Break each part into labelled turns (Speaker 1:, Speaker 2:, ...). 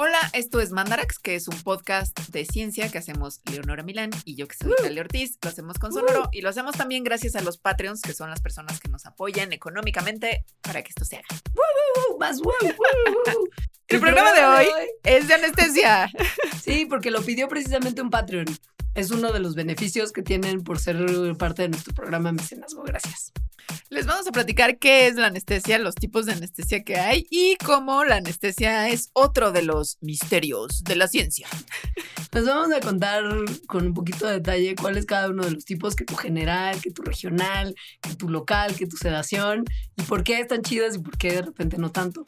Speaker 1: Hola, esto es Mandarax, que es un podcast de ciencia que hacemos Leonora Milán y yo que soy Italia Ortiz. Lo hacemos con Sonoro y lo hacemos también gracias a los Patreons, que son las personas que nos apoyan económicamente para que esto se haga.
Speaker 2: Más wow,
Speaker 1: El programa de hoy es de anestesia.
Speaker 2: Sí, porque lo pidió precisamente un Patreon. Es uno de los beneficios que tienen por ser parte de nuestro programa Mecenazgo. Gracias.
Speaker 1: Les vamos a platicar qué es la anestesia, los tipos de anestesia que hay y cómo la anestesia es otro de los misterios de la ciencia.
Speaker 2: Nos vamos a contar con un poquito de detalle cuál es cada uno de los tipos, que tu general, que tu regional, que tu local, que tu sedación y por qué están chidas y por qué de repente no tanto.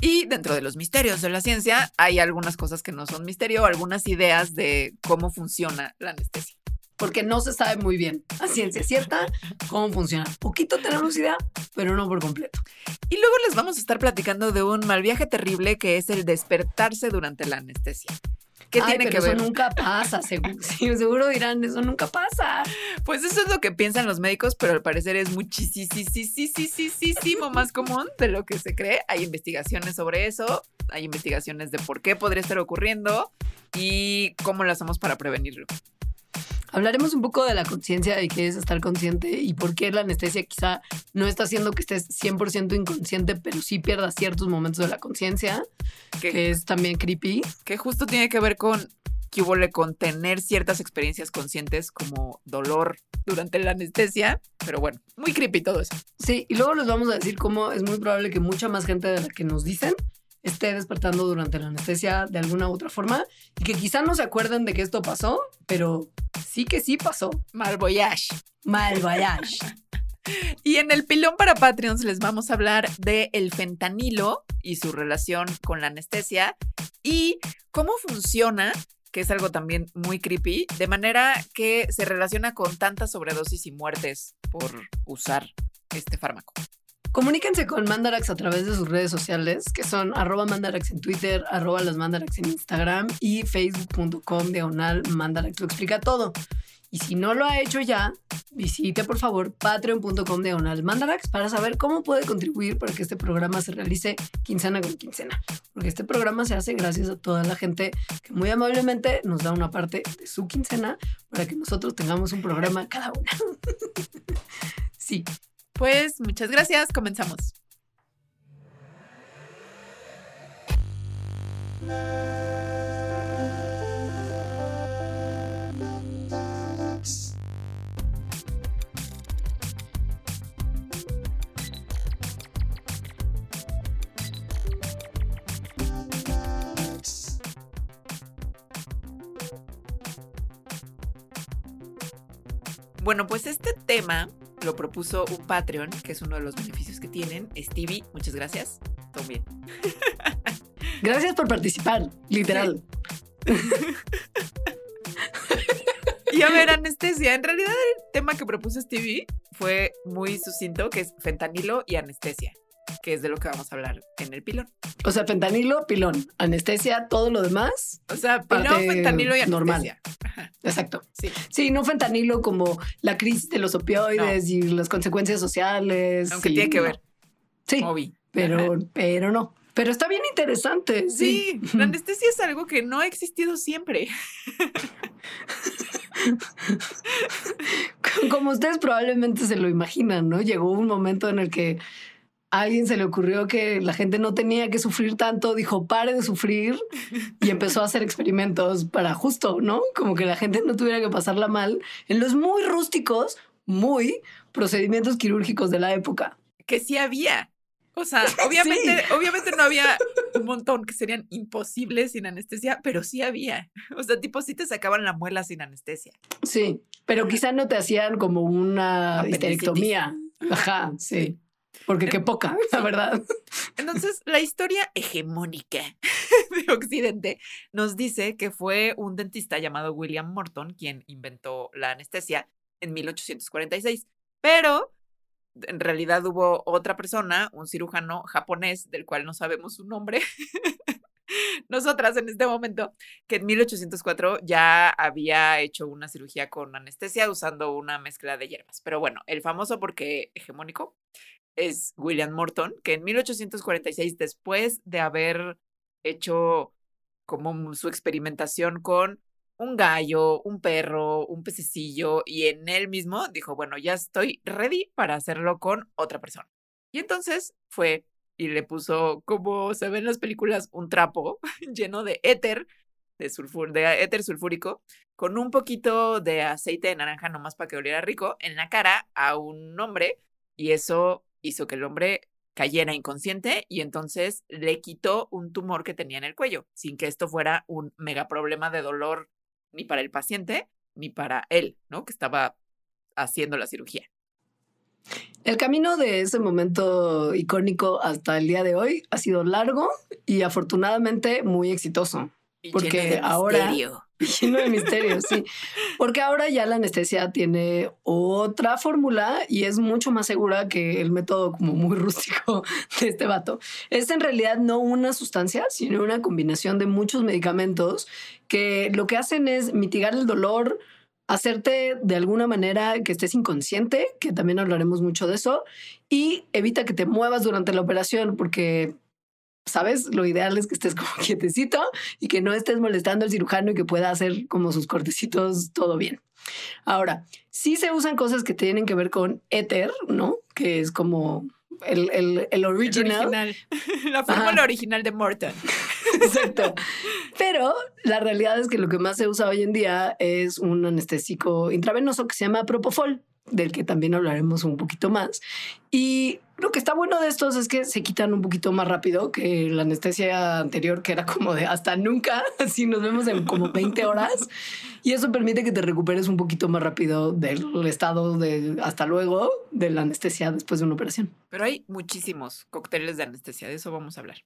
Speaker 1: Y dentro de los misterios de la ciencia hay algunas cosas que no son misterio, algunas ideas de cómo funciona la anestesia
Speaker 2: porque no se sabe muy bien a ciencia cierta cómo funciona. Poquito tenemos idea, pero no por completo.
Speaker 1: Y luego les vamos a estar platicando de un mal viaje terrible que es el despertarse durante la anestesia.
Speaker 2: ¿Qué tiene que ver? Eso nunca pasa, seguro, seguro dirán, eso nunca pasa.
Speaker 1: Pues eso es lo que piensan los médicos, pero al parecer es muchísimo más común de lo que se cree. Hay investigaciones sobre eso, hay investigaciones de por qué podría estar ocurriendo y cómo lo hacemos para prevenirlo.
Speaker 2: Hablaremos un poco de la conciencia y qué es estar consciente y por qué la anestesia quizá no está haciendo que estés 100% inconsciente, pero sí pierdas ciertos momentos de la conciencia, que, es también creepy.
Speaker 1: Que justo tiene que ver con que hubo con tener ciertas experiencias conscientes como dolor durante la anestesia, pero bueno, muy creepy todo eso.
Speaker 2: Sí, y luego les vamos a decir cómo es muy probable que mucha más gente de la que nos dicen esté despertando durante la anestesia de alguna u otra forma y que quizá no se acuerden de que esto pasó, pero sí que sí pasó.
Speaker 1: Mal voyage.
Speaker 2: Mal voyage.
Speaker 1: y en el pilón para Patreons les vamos a hablar de el fentanilo y su relación con la anestesia y cómo funciona que es algo también muy creepy, de manera que se relaciona con tantas sobredosis y muertes por usar este fármaco.
Speaker 2: Comuníquense con Mandarax a través de sus redes sociales, que son arroba Mandarax en Twitter, arroba las Mandarax en Instagram y facebook.com diagonal Mandarax. Lo explica todo. Y si no lo ha hecho ya, visite por favor patreon.com diagonal Mandarax para saber cómo puede contribuir para que este programa se realice quincena con quincena. Porque este programa se hace gracias a toda la gente que muy amablemente nos da una parte de su quincena para que nosotros tengamos un programa cada una. sí,
Speaker 1: pues muchas gracias, comenzamos. Bueno, pues este tema lo propuso un Patreon, que es uno de los beneficios que tienen. Stevie, muchas gracias. Todo bien.
Speaker 2: Gracias por participar, literal.
Speaker 1: y a ver, anestesia. En realidad el tema que propuso Stevie fue muy sucinto, que es fentanilo y anestesia, que es de lo que vamos a hablar en el pilón.
Speaker 2: O sea, fentanilo, pilón, anestesia, todo lo demás.
Speaker 1: O sea, pilón, fentanilo y anestesia. Normal.
Speaker 2: Exacto. Sí. sí, no fentanilo como la crisis de los opioides y las consecuencias sociales.
Speaker 1: Aunque tiene que ver.
Speaker 2: Sí. Pero, pero no. Pero está bien interesante.
Speaker 1: Sí. la anestesia es algo que no ha existido siempre.
Speaker 2: Como ustedes probablemente se lo imaginan, ¿no? Llegó un momento en el que a alguien se le ocurrió que la gente no tenía que sufrir tanto, dijo, pare de sufrir y empezó a hacer experimentos para justo, ¿no? Como que la gente no tuviera que pasarla mal en los muy rústicos, muy procedimientos quirúrgicos de la época.
Speaker 1: Que sí había. O sea, obviamente, obviamente no había un montón que serían imposibles sin anestesia, pero sí había. O sea, tipo, sí te sacaban la muela sin anestesia.
Speaker 2: Sí, pero quizá no te hacían como una histerectomía. Ajá, sí. Porque qué poca, la verdad.
Speaker 1: Entonces, la historia hegemónica de Occidente nos dice que fue un dentista llamado William Morton quien inventó la anestesia en 1846. Pero en realidad hubo otra persona, un cirujano japonés, del cual no sabemos su nombre. Nosotras en este momento, que en 1804 ya había hecho una cirugía con anestesia usando una mezcla de hierbas. Pero bueno, el famoso porque hegemónico es William Morton, que en 1846, después de haber hecho como su experimentación con un gallo, un perro, un pececillo, y en él mismo dijo, bueno, ya estoy ready para hacerlo con otra persona. Y entonces fue y le puso, como se ve en las películas, un trapo lleno de éter, de, sulfur, de éter sulfúrico, con un poquito de aceite de naranja nomás para que oliera rico, en la cara a un hombre, y eso hizo que el hombre cayera inconsciente y entonces le quitó un tumor que tenía en el cuello, sin que esto fuera un mega problema de dolor ni para el paciente ni para él, ¿no? Que estaba haciendo la cirugía.
Speaker 2: El camino de ese momento icónico hasta el día de hoy ha sido largo y afortunadamente muy exitoso. porque ahora lleno de misterio, sí. Porque ahora ya la anestesia tiene otra fórmula y es mucho más segura que el método como muy rústico de este vato. Es en realidad no una sustancia, sino una combinación de muchos medicamentos que lo que hacen es mitigar el dolor, hacerte de alguna manera que estés inconsciente, que también hablaremos mucho de eso, y evita que te muevas durante la operación, porque, ¿sabes? Lo ideal es que estés como quietecito y que no estés molestando al cirujano y que pueda hacer como sus cortecitos todo bien. Ahora, sí se usan cosas que tienen que ver con éter, ¿no? Que es como el, el, el original.
Speaker 1: La fórmula original de Morton.
Speaker 2: Exacto. Pero la realidad es que lo que más se usa hoy en día es un anestésico intravenoso que se llama Propofol, del que también hablaremos un poquito más. Y lo que está bueno de estos es que se quitan un poquito más rápido que la anestesia anterior, que era como de hasta nunca, así nos vemos en como 20 horas. Y eso permite que te recuperes un poquito más rápido del estado de hasta luego de la anestesia después de una operación.
Speaker 1: Pero hay muchísimos cócteles de anestesia, de eso vamos a hablar.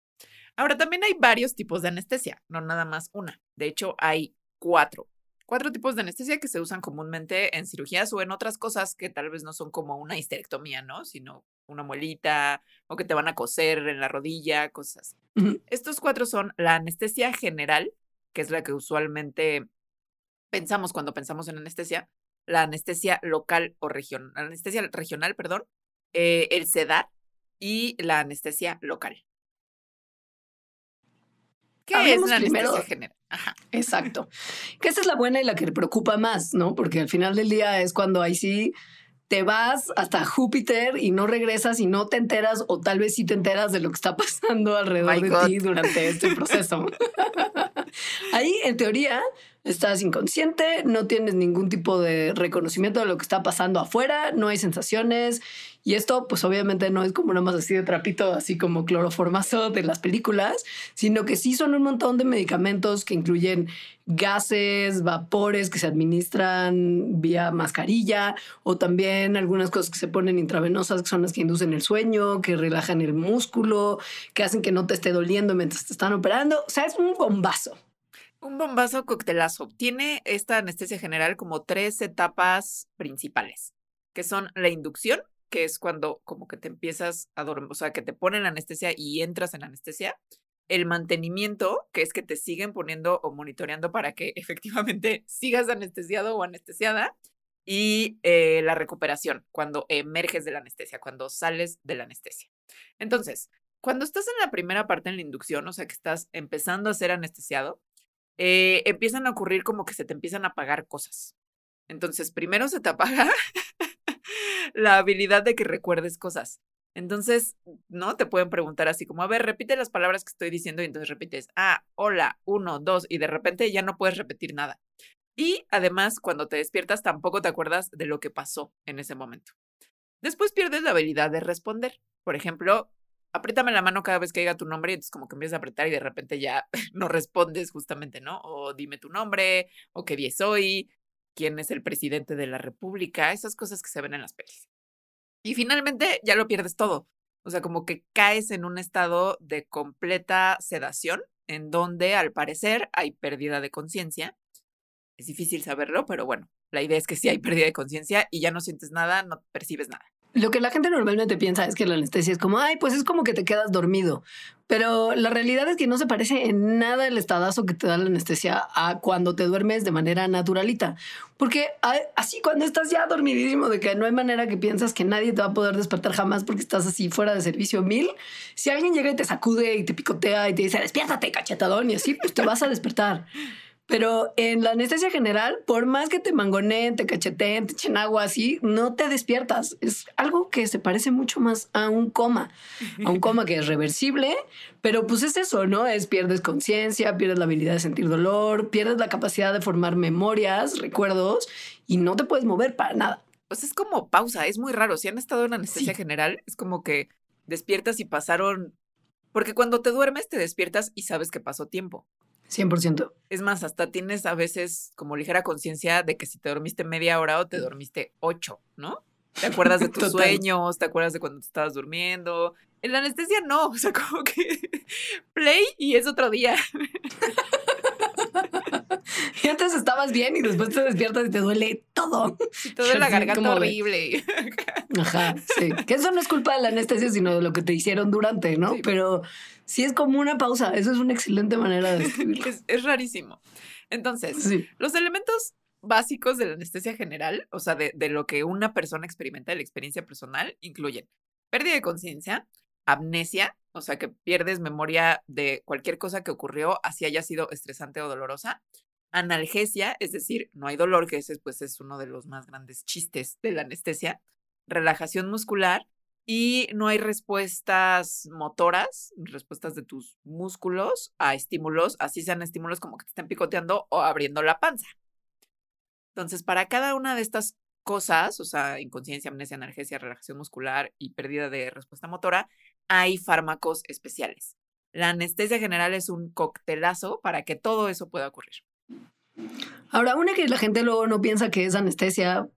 Speaker 1: Ahora, también hay varios tipos de anestesia, no nada más una. De hecho, hay cuatro. Cuatro tipos de anestesia que se usan comúnmente en cirugías o en otras cosas que tal vez no son como una histerectomía, ¿no? Sino una muelita o que te van a coser en la rodilla, cosas Estos cuatro son la anestesia general, que es la que usualmente pensamos cuando pensamos en anestesia, la anestesia local o regional, anestesia regional, perdón, eh, el sedar y la anestesia local.
Speaker 2: ¿Qué es la anestesia general? Ajá. Exacto. Que esa es la buena y la que preocupa más, ¿no? Porque al final del día es cuando ahí sí te vas hasta Júpiter y no regresas y no te enteras o tal vez sí te enteras de lo que está pasando alrededor de ti durante este proceso. Ahí, en teoría, estás inconsciente, no tienes ningún tipo de reconocimiento de lo que está pasando afuera, no hay sensaciones. Y esto, pues obviamente no es como nada más así de trapito, así como cloroformazo de las películas, sino que sí son un montón de medicamentos que incluyen gases, vapores que se administran vía mascarilla o también algunas cosas que se ponen intravenosas que son las que inducen el sueño, que relajan el músculo, que hacen que no te esté doliendo mientras te están operando. O sea, es un bombazo.
Speaker 1: Un bombazo coctelazo. Tiene esta anestesia general como tres etapas principales, que son la inducción, que es cuando como que te empiezas a dormir, o sea, que te ponen anestesia y entras en anestesia. El mantenimiento, que es que te siguen poniendo o monitoreando para que efectivamente sigas anestesiado o anestesiada. Y eh, la recuperación, cuando emerges de la anestesia, cuando sales de la anestesia. Entonces, cuando estás en la primera parte en la inducción, o sea, que estás empezando a ser anestesiado, eh, empiezan a ocurrir como que se te empiezan a apagar cosas. Entonces, primero se te apaga la habilidad de que recuerdes cosas. Entonces, ¿no? Te pueden preguntar así como, a ver, repite las palabras que estoy diciendo y entonces repites, ah, hola, uno, dos, y de repente ya no puedes repetir nada. Y además, cuando te despiertas, tampoco te acuerdas de lo que pasó en ese momento. Después pierdes la habilidad de responder. Por ejemplo, apriétame la mano cada vez que diga tu nombre y entonces como que empiezas a apretar y de repente ya no respondes justamente, ¿no? O dime tu nombre, o qué día es hoy, quién es el presidente de la república, esas cosas que se ven en las pelis. Y finalmente ya lo pierdes todo. O sea, como que caes en un estado de completa sedación, en donde al parecer hay pérdida de conciencia. Es difícil saberlo, pero bueno, la idea es que sí hay pérdida de conciencia y ya no sientes nada, no percibes nada.
Speaker 2: Lo que la gente normalmente piensa es que la anestesia es como, ay, pues es como que te quedas dormido. Pero la realidad es que no se parece en nada el estadazo que te da la anestesia a cuando te duermes de manera naturalita. Porque así cuando estás ya dormidísimo, de que no hay manera que piensas que nadie te va a poder despertar jamás porque estás así fuera de servicio mil, si alguien llega y te sacude y te picotea y te dice, despiértate, cachetadón, y así, pues te vas a despertar. Pero en la anestesia general, por más que te mangoneen, te cacheteen, te echen agua así, no te despiertas. Es algo que se parece mucho más a un coma, a un coma que es reversible, pero pues es eso, ¿no? Es pierdes conciencia, pierdes la habilidad de sentir dolor, pierdes la capacidad de formar memorias, recuerdos y no te puedes mover para nada.
Speaker 1: Pues es como pausa, es muy raro. Si han estado en anestesia general, es como que despiertas y pasaron porque cuando te duermes, te despiertas y sabes que pasó tiempo.
Speaker 2: 100%.
Speaker 1: Es más, hasta tienes a veces como ligera conciencia de que si te dormiste media hora o te dormiste ocho, ¿no? Te acuerdas de tus sueños, te acuerdas de cuando te estabas durmiendo. En la anestesia no, o sea, como que play y es otro día.
Speaker 2: Y antes estabas bien y después te despiertas y te duele todo.
Speaker 1: Y te duele la garganta horrible.
Speaker 2: Ajá, sí. Que eso no es culpa de la anestesia, sino de lo que te hicieron durante, ¿no? Pero sí es como una pausa. Eso es una excelente manera de describirlo.
Speaker 1: es, rarísimo. Entonces, los elementos básicos de la anestesia general, o sea, de, de lo que una persona experimenta de la experiencia personal, incluyen pérdida de conciencia, amnesia, o sea, que pierdes memoria de cualquier cosa que ocurrió, así haya sido estresante o dolorosa. Analgesia, es decir, no hay dolor, que ese pues es uno de los más grandes chistes de la anestesia. Relajación muscular y no hay respuestas motoras, respuestas de tus músculos a estímulos, así sean estímulos como que te estén picoteando o abriendo la panza. Entonces, para cada una de estas cosas, o sea, inconsciencia, amnesia, analgesia, relajación muscular y pérdida de respuesta motora, hay fármacos especiales. La anestesia general es un coctelazo para que todo eso pueda ocurrir.
Speaker 2: Ahora, una que la gente luego no piensa que es anestesia,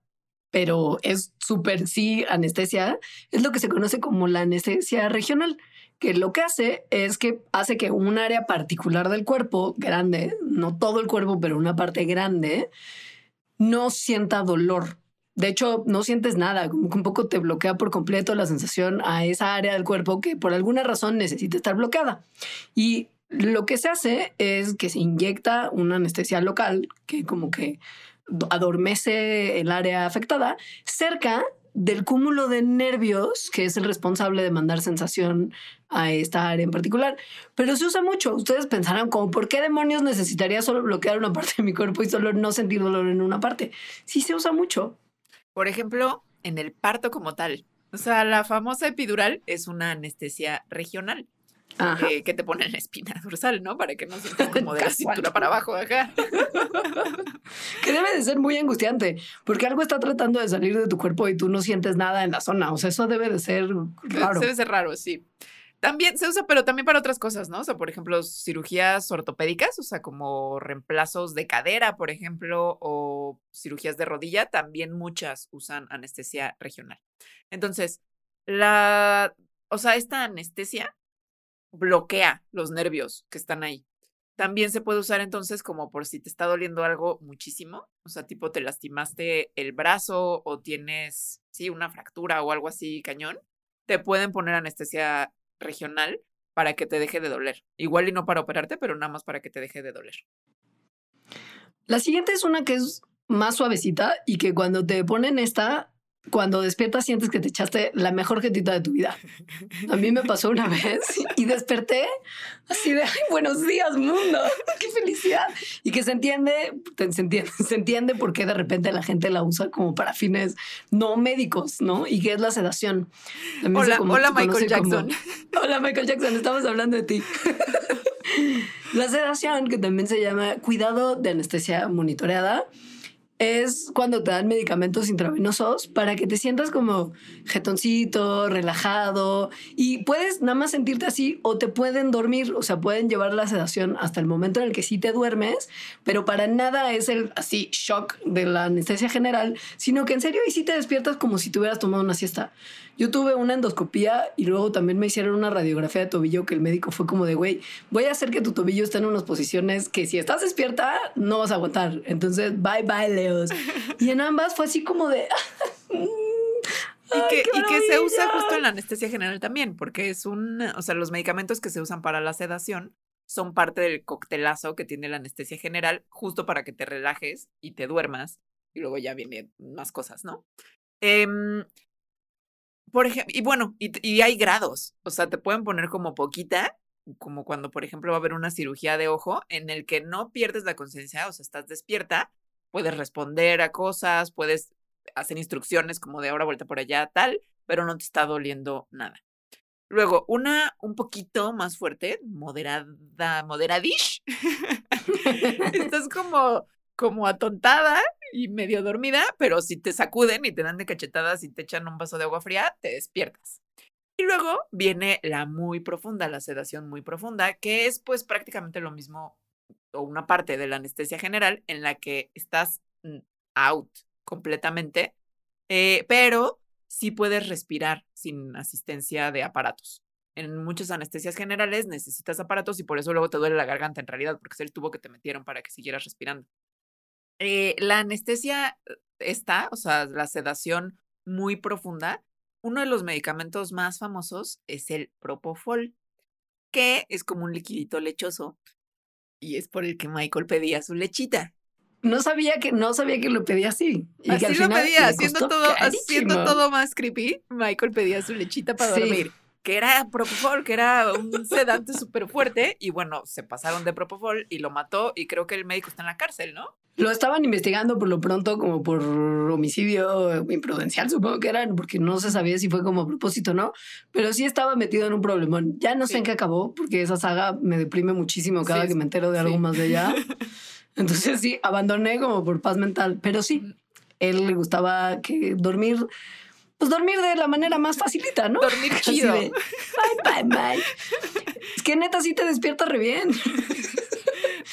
Speaker 2: pero es súper sí anestesia, es lo que se conoce como la anestesia regional, que lo que hace es que hace que un área particular del cuerpo, grande, no todo el cuerpo, pero una parte grande, no sienta dolor. De hecho, no sientes nada, un poco te bloquea por completo la sensación a esa área del cuerpo que por alguna razón necesita estar bloqueada. Y lo que se hace es que se inyecta una anestesia local que como que adormece el área afectada cerca del cúmulo de nervios que es el responsable de mandar sensación a esta área en particular. Pero se usa mucho. Ustedes pensarán como, ¿por qué demonios necesitaría solo bloquear una parte de mi cuerpo y solo no sentir dolor en una parte? Sí se usa mucho.
Speaker 1: Por ejemplo, en el parto como tal. O sea, la famosa epidural es una anestesia regional. Eh, que te pone en la espina dorsal, ¿no? Para que no sientas como de la cintura para abajo acá.
Speaker 2: que debe de ser muy angustiante, porque algo está tratando de salir de tu cuerpo y tú no sientes nada en la zona. O sea, eso debe de ser raro.
Speaker 1: Debe ser raro, sí. También se usa, pero también para otras cosas, ¿no? O sea, por ejemplo, cirugías ortopédicas, o sea, como reemplazos de cadera, por ejemplo, o cirugías de rodilla, también muchas usan anestesia regional. Entonces, la, o sea, esta anestesia bloquea los nervios que están ahí. También se puede usar entonces como por si te está doliendo algo muchísimo, o sea, tipo te lastimaste el brazo o tienes, sí, una fractura o algo así cañón, te pueden poner anestesia regional para que te deje de doler. Igual y no para operarte, pero nada más para que te deje de doler.
Speaker 2: La siguiente es una que es más suavecita y que cuando te ponen esta, cuando despiertas sientes que te echaste la mejor jetita de tu vida. A mí me pasó una vez y desperté así de, ay, buenos días mundo, qué felicidad. Y que se entiende, se entiende, se entiende por qué de repente la gente la usa como para fines no médicos, ¿no? Y que es la sedación.
Speaker 1: hola, hola Michael Jackson.
Speaker 2: hola Michael Jackson, estamos hablando de ti. la sedación, que también se llama cuidado de anestesia monitoreada es cuando te dan medicamentos intravenosos para que te sientas como jetoncito, relajado y puedes nada más sentirte así o te pueden dormir, o sea, pueden llevar la sedación hasta el momento en el que sí te duermes, pero para nada es el así shock de la anestesia general, sino que en serio y sí te despiertas como si te hubieras tomado una siesta. Yo tuve una endoscopía y luego también me hicieron una radiografía de tobillo que el médico fue como de, güey, voy a hacer que tu tobillo esté en unas posiciones que si estás despierta no vas a aguantar. Entonces, bye bye, Leos. Y en ambas fue así como de...
Speaker 1: ¿Y que,
Speaker 2: qué
Speaker 1: y que se usa justo en la anestesia general también, porque es un, o sea, los medicamentos que se usan para la sedación son parte del coctelazo que tiene la anestesia general, justo para que te relajes y te duermas, y luego ya vienen más cosas, ¿no? Em, por ejemplo, y bueno, y, hay grados, o sea, te pueden poner como poquita, como cuando, por ejemplo, va a haber una cirugía de ojo en el que no pierdes la conciencia, o sea, estás despierta, puedes responder a cosas, puedes hacer instrucciones como de ahora vuelta por allá, tal, pero no te está doliendo nada. Luego, una un poquito más fuerte, moderada, moderadish. Estás como, como atontada y medio dormida, pero si te sacuden y te dan de cachetadas y te echan un vaso de agua fría, te despiertas. Y luego viene la muy profunda, la sedación muy profunda, que es pues prácticamente lo mismo o una parte de la anestesia general en la que estás mm, out completamente, eh, pero sí puedes respirar sin asistencia de aparatos. En muchas anestesias generales necesitas aparatos y por eso luego te duele la garganta en realidad, porque es el tubo que te metieron para que siguieras respirando. Eh, la anestesia eh, está, o sea, la sedación muy profunda. Uno de los medicamentos más famosos es el Propofol, que es como un liquidito lechoso y es por el que Michael pedía su lechita.
Speaker 2: No sabía que, no sabía que lo pedía así. Y que
Speaker 1: Así
Speaker 2: al
Speaker 1: lo
Speaker 2: final
Speaker 1: pedía, haciendo todo, haciendo todo más creepy. Michael pedía su lechita para
Speaker 2: Sí.
Speaker 1: dormir, que era Propofol, que era un sedante súper fuerte. Y bueno, se pasaron de Propofol y lo mató. Y creo que el médico está en la cárcel, ¿no?
Speaker 2: Lo estaban investigando por lo pronto como por homicidio imprudencial, supongo que eran, porque no se sabía si fue como a propósito o no, pero sí estaba metido en un problemón. Ya no sé
Speaker 1: Sí.
Speaker 2: en qué acabó, porque esa saga me deprime muchísimo cada
Speaker 1: Sí,
Speaker 2: que me entero de algo
Speaker 1: sí.
Speaker 2: más de ella. Entonces sí, abandoné como por paz mental, pero sí, él le gustaba que dormir, pues dormir de la manera más facilita, ¿no?
Speaker 1: Dormir chido.
Speaker 2: de, bye, bye, bye. Es que neta sí te despierta re bien.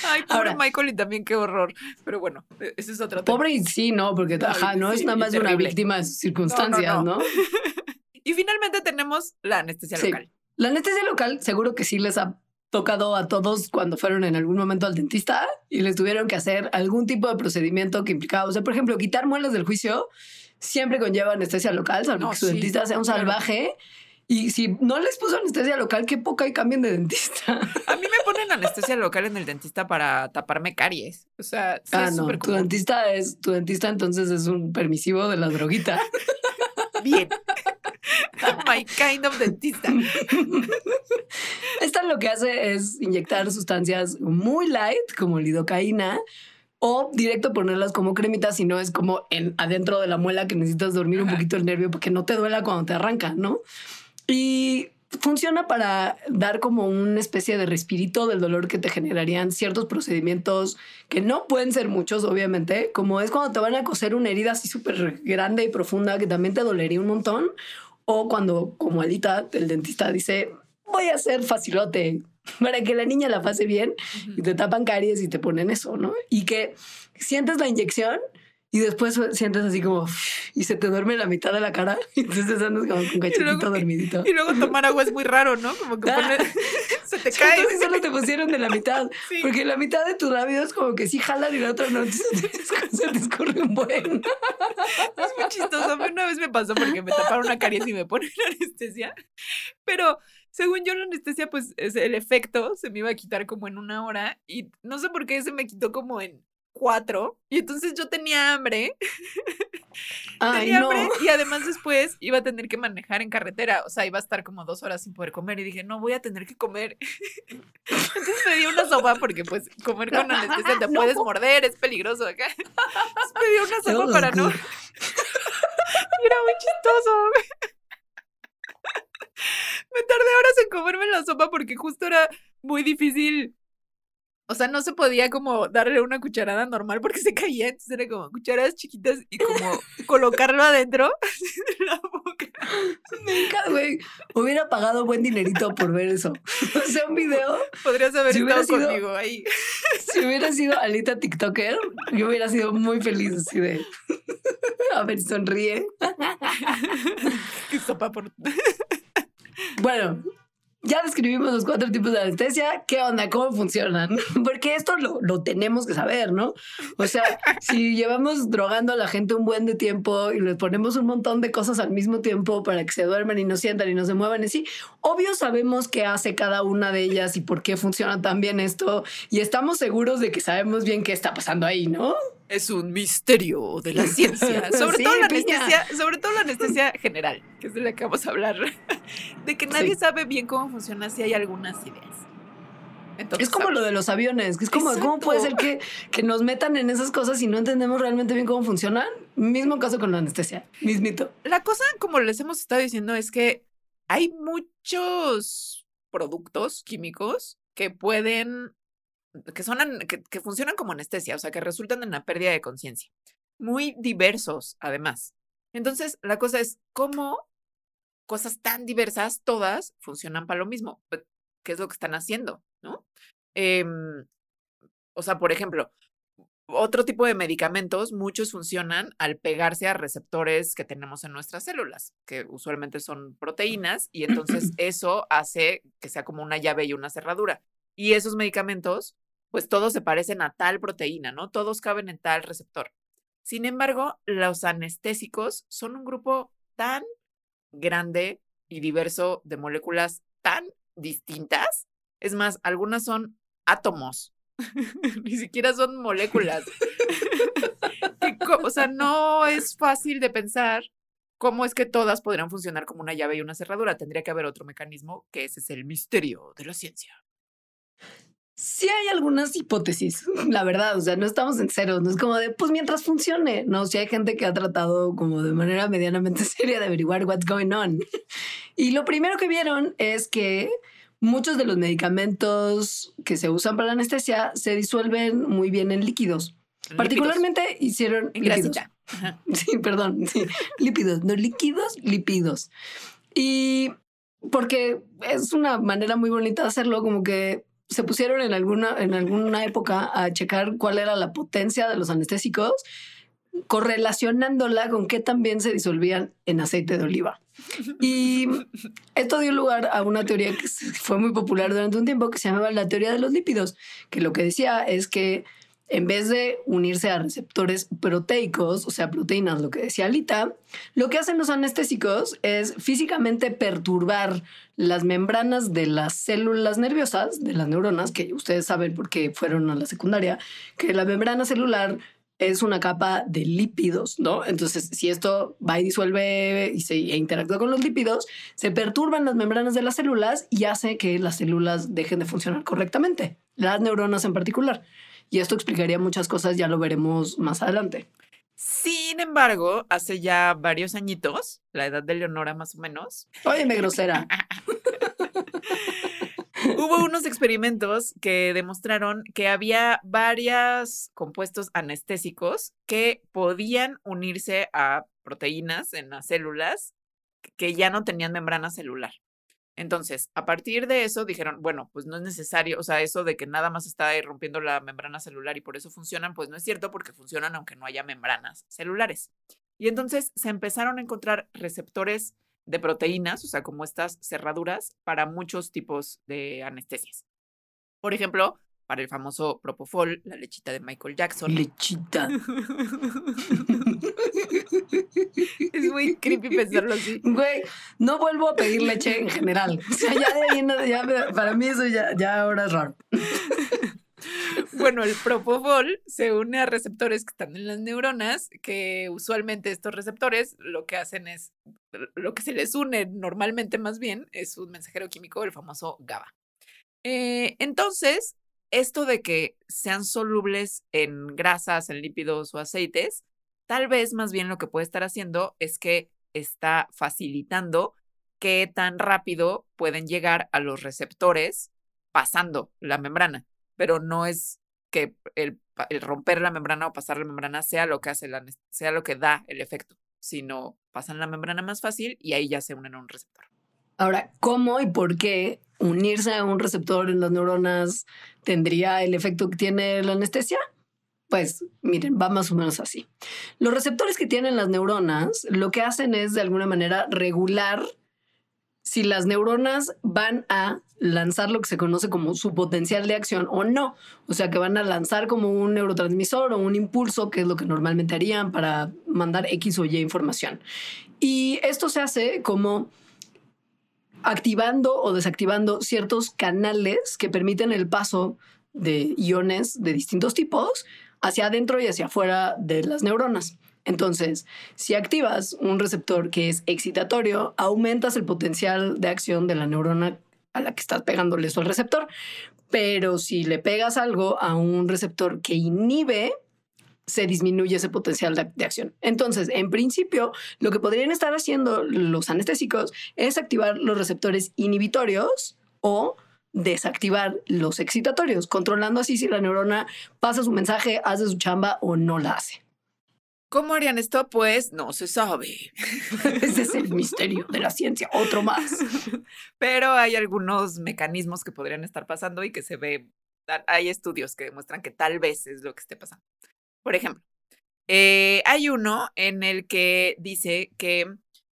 Speaker 1: Ay, pobre
Speaker 2: Ahora-
Speaker 1: Michael y también qué horror. Pero bueno, e- ese es otro tema.
Speaker 2: Pobre y sí, no, porque
Speaker 1: Ay,
Speaker 2: ajá, no es nada más una
Speaker 1: terrible.
Speaker 2: víctima de circunstancias,
Speaker 1: no.
Speaker 2: ¿no?
Speaker 1: Y finalmente tenemos la anestesia
Speaker 2: Sí.
Speaker 1: local.
Speaker 2: La anestesia local seguro que sí les ha tocado a todos cuando fueron en algún momento al dentista y les tuvieron que hacer algún tipo de procedimiento que implicaba, o sea, por ejemplo, quitar muelas del juicio siempre conlleva anestesia local, salvo
Speaker 1: No,
Speaker 2: que su
Speaker 1: sí,
Speaker 2: dentista sea un salvaje. Y si no les puso anestesia local, qué poca y cambien de dentista.
Speaker 1: A mí me ponen anestesia local en el dentista para taparme caries. O sea, sí
Speaker 2: ah,
Speaker 1: es
Speaker 2: no,
Speaker 1: súper
Speaker 2: tu dentista es, tu dentista entonces es un permisivo de la droguita.
Speaker 1: Bien. My kind of dentista.
Speaker 2: Esta lo que hace es inyectar sustancias muy light, como lidocaína, o directo ponerlas como cremitas, si no es como en adentro de la muela que necesitas dormir un poquito el nervio porque no te duela cuando te arranca, ¿no? Y funciona para dar como una especie de respirito del dolor que te generarían ciertos procedimientos que no pueden ser muchos, obviamente, como es cuando te van a coser una herida así súper grande y profunda que también te dolería un montón, o cuando, como Alita, el dentista dice, voy a hacer facilote para que la niña la pase bien y te tapan caries y te ponen eso, ¿no? Y que sientes la inyección y después sientes así como y se te duerme la mitad de la cara y entonces andas como con cachetito
Speaker 1: luego-
Speaker 2: dormidito.
Speaker 1: Y luego tomar agua es muy raro, ¿no? Como que
Speaker 2: Ah.
Speaker 1: se te cae.
Speaker 2: Entonces solo te pusieron de la mitad.
Speaker 1: Sí.
Speaker 2: Porque la mitad de tus labios como que sí jalan y la otra no. Entonces se te escurre un buen.
Speaker 1: Es muy chistoso. Una vez me pasó porque me taparon una caries y me ponen anestesia. Pero según yo, la anestesia, pues es el efecto se me iba a quitar como en una hora. Y no sé por qué se me quitó como en cuatro. Y entonces yo tenía hambre.
Speaker 2: Ay,
Speaker 1: tenía
Speaker 2: no.
Speaker 1: hambre y además después iba a tener que manejar en carretera. O sea, iba a estar como dos horas sin poder comer. Y dije, no, voy a tener que comer. Entonces me di una sopa porque pues comer con anestesia te
Speaker 2: No.
Speaker 1: puedes morder, es peligroso acá. Entonces me di una sopa para no... Era muy chistoso. Me tardé horas en comerme la sopa porque justo era muy difícil. O sea, no se podía como darle una cucharada normal porque se caía. Entonces era como cucharadas chiquitas y como colocarlo adentro de la boca.
Speaker 2: Me encanta, güey. Hubiera pagado buen dinerito por ver eso. O sea, un video.
Speaker 1: Podrías haber
Speaker 2: Si
Speaker 1: estado
Speaker 2: sido-
Speaker 1: conmigo ahí.
Speaker 2: Si hubiera sido Alita TikToker, yo hubiera sido muy feliz así de. A ver, sonríe.
Speaker 1: Qué sopa por.
Speaker 2: Bueno, ya describimos los cuatro tipos de anestesia. ¿Qué onda? ¿Cómo funcionan? Porque esto lo, lo tenemos que saber, ¿no? O sea, si llevamos drogando a la gente un buen de tiempo y les ponemos un montón de cosas al mismo tiempo para que se duerman y no sientan y no se muevan y sí, obvio sabemos qué hace cada una de ellas y por qué funciona tan bien esto y estamos seguros de que sabemos bien qué está pasando ahí, ¿no?
Speaker 1: Es un misterio de la ciencia, sobre, todo, la anestesia, sobre todo la anestesia general, que es de la que vamos a hablar, de que nadie sabe bien cómo funciona si hay algunas ideas.
Speaker 2: es como lo de los aviones, que es como, ¿cómo puede ser que, que, nos metan en esas cosas y no entendemos realmente bien cómo funcionan? Mismo caso con la anestesia, mismito.
Speaker 1: La cosa, como les hemos estado diciendo, es que hay muchos productos químicos que pueden que, son, que, funcionan como anestesia, o sea, que resultan en la pérdida de conciencia. Muy diversos, además. Entonces, la cosa es cómo cosas tan diversas, todas, funcionan para lo mismo. ¿Qué es lo que están haciendo? ¿No? Em, o sea, por ejemplo, otro tipo de medicamentos, muchos funcionan al pegarse a receptores que tenemos en nuestras células, que usualmente son proteínas, y entonces eso hace que sea como una llave y una cerradura. Y esos medicamentos pues todos se parecen a tal proteína, ¿no? Todos caben en tal receptor. Sin embargo, los anestésicos son un grupo tan grande y diverso de moléculas tan distintas. Es más, algunas son átomos, ni siquiera son moléculas. o sea, no es fácil de pensar cómo es que todas podrían funcionar como una llave y una cerradura. Tendría que haber otro mecanismo, que ese es el misterio de la ciencia
Speaker 2: sí hay algunas hipótesis, la verdad, o sea, no estamos en cero, no es como de, pues mientras funcione, no, si hay gente que ha tratado como de manera medianamente seria de averiguar what's going on. Y lo primero que vieron es que muchos de los medicamentos que se usan para la anestesia se disuelven muy bien en líquidos. Particularmente hicieron
Speaker 1: en lípidos.
Speaker 2: Sí, perdón, sí. lípidos, no líquidos, lípidos. Y porque es una manera muy bonita de hacerlo, como que se pusieron en alguna, en alguna época a checar cuál era la potencia de los anestésicos, correlacionándola con qué también se disolvían en aceite de oliva. Y esto dio lugar a una teoría que fue muy popular durante un tiempo que se llamaba la teoría de los lípidos, que lo que decía es que en vez de unirse a receptores proteicos, o sea, proteínas, lo que decía Alita, lo que hacen los anestésicos es físicamente perturbar las membranas de las células nerviosas, de las neuronas, que ustedes saben porque fueron a la secundaria, que la membrana celular es una capa de lípidos, ¿no? Entonces, si esto va y disuelve y se e interactúa con los lípidos, se perturban las membranas de las células y hace que las células dejen de funcionar correctamente, las neuronas en particular. Y esto explicaría muchas cosas, ya lo veremos más adelante.
Speaker 1: Sin embargo, hace ya varios añitos, la edad de Leonora más o menos.
Speaker 2: Óyeme, grosera.
Speaker 1: Hubo unos experimentos que demostraron que había varios compuestos anestésicos que podían unirse a proteínas en las células que ya no tenían membrana celular. Entonces, a partir de eso dijeron, bueno, pues no es necesario, o sea, eso de que nada más está rompiendo la membrana celular y por eso funcionan, pues no es cierto porque funcionan aunque no haya membranas celulares. Y entonces se empezaron a encontrar receptores de proteínas, o sea, como estas cerraduras, para muchos tipos de anestesias. Por ejemplo, para el famoso Propofol, la lechita de Michael Jackson.
Speaker 2: Lechita.
Speaker 1: es muy creepy pensarlo así.
Speaker 2: Güey, no vuelvo a pedir leche en general. O sea, ya de ya, para mí eso ya, ya ahora es raro.
Speaker 1: Bueno, el propofol se une a receptores que están en las neuronas, que usualmente estos receptores lo que hacen es, lo que se les une normalmente más bien es un mensajero químico, el famoso GABA. Eh, entonces, esto de que sean solubles en grasas, en lípidos o aceites, tal vez más bien lo que puede estar haciendo es que está facilitando qué tan rápido pueden llegar a los receptores pasando la membrana, pero no es que el, romper la membrana o pasar la membrana sea lo que hace la, sea lo que da el efecto, sino pasan la membrana más fácil y ahí ya se unen a un receptor.
Speaker 2: Ahora, ¿cómo y por qué unirse a un receptor en las neuronas tendría el efecto que tiene la anestesia? Pues miren, va más o menos así. Los receptores que tienen las neuronas lo que hacen es de alguna manera regular si las neuronas van a lanzar lo que se conoce como su potencial de acción o no. O sea, que van a lanzar como un neurotransmisor o un impulso, que es lo que normalmente harían para mandar X o Y información. Y esto se hace como activando o desactivando ciertos canales que permiten el paso de iones de distintos tipos hacia adentro y hacia afuera de las neuronas. Entonces, si activas un receptor que es excitatorio, aumentas el potencial de acción de la neurona a la que estás pegándole eso al receptor. Pero si le pegas algo a un receptor que inhibe, se disminuye ese potencial de, de, acción. Entonces, en principio, lo que podrían estar haciendo los anestésicos es activar los receptores inhibitorios o desactivar los excitatorios, controlando así si la neurona pasa su mensaje, hace su chamba o no la hace.
Speaker 1: ¿Cómo harían esto? Pues no se sabe.
Speaker 2: Ese es el misterio de la ciencia, otro más.
Speaker 1: Pero hay algunos mecanismos que podrían estar pasando y que se ve, hay estudios que demuestran que tal vez es lo que esté pasando. Por ejemplo, eh, hay uno en el que dice que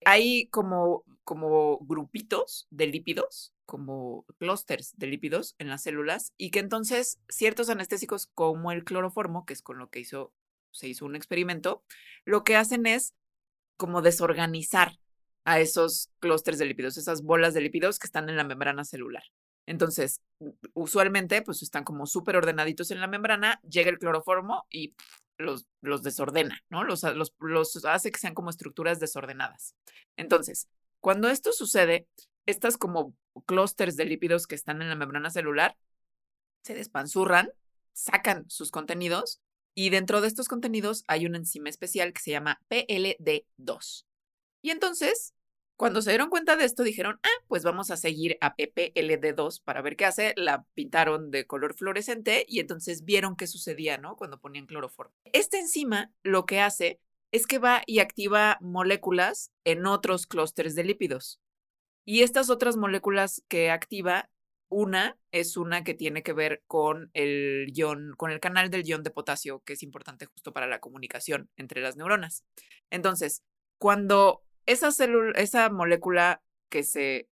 Speaker 1: hay como, como grupitos de lípidos, como clústeres de lípidos en las células, y que entonces ciertos anestésicos como el cloroformo, que es con lo que hizo se hizo un experimento, lo que hacen es como desorganizar a esos clústeres de lípidos, esas bolas de lípidos que están en la membrana celular. Entonces, usualmente, pues están como súper ordenaditos en la membrana, llega el cloroformo y los, los desordena, ¿no? Los, los, los hace que sean como estructuras desordenadas. Entonces, cuando esto sucede, estas como clústeres de lípidos que están en la membrana celular se despanzurran, sacan sus contenidos y dentro de estos contenidos hay una enzima especial que se llama PLD2. Y entonces, cuando se dieron cuenta de esto, dijeron, ah, pues vamos a seguir a PPLD2 para ver qué hace. La pintaron de color fluorescente y entonces vieron qué sucedía, ¿no? Cuando ponían cloroformo. Esta enzima lo que hace es que va y activa moléculas en otros clústeres de lípidos. Y estas otras moléculas que activa una es una que tiene que ver con el ion, con el canal del ion de potasio, que es importante justo para la comunicación entre las neuronas. Entonces, cuando esa célula, esa molécula que se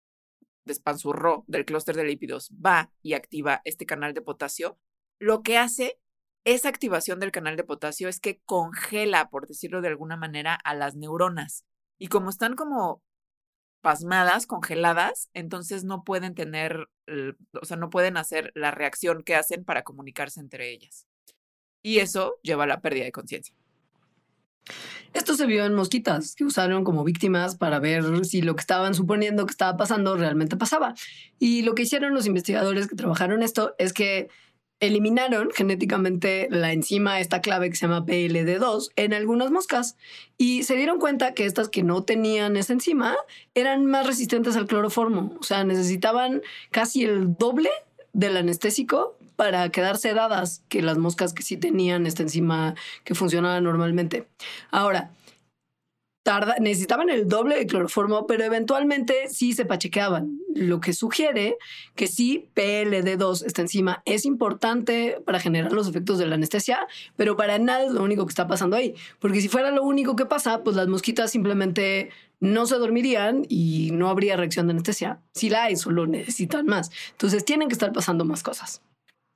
Speaker 1: despanzurró del clúster de lípidos va y activa este canal de potasio, lo que hace esa activación del canal de potasio es que congela, por decirlo de alguna manera, a las neuronas. Y como están como pasmadas, congeladas, entonces no pueden tener, o sea, no pueden hacer la reacción que hacen para comunicarse entre ellas. Y eso lleva a la pérdida de conciencia.
Speaker 2: Esto se vio en mosquitas que usaron como víctimas para ver si lo que estaban suponiendo que estaba pasando realmente pasaba. Y lo que hicieron los investigadores que trabajaron esto es que eliminaron genéticamente la enzima, esta clave que se llama PLD2, en algunas moscas y se dieron cuenta que estas que no tenían esa enzima eran más resistentes al cloroformo, o sea, necesitaban casi el doble del anestésico para quedar sedadas que las moscas que sí tenían esta enzima que funcionaba normalmente. Ahora, necesitaban el doble de cloroformo, pero eventualmente sí se pachequeaban, lo que sugiere que sí PLD2, esta enzima, es importante para generar los efectos de la anestesia, pero para nada es lo único que está pasando ahí, porque si fuera lo único que pasa, pues las mosquitas simplemente no se dormirían y no habría reacción de anestesia. Si la hay, solo necesitan más. Entonces tienen que estar pasando más cosas.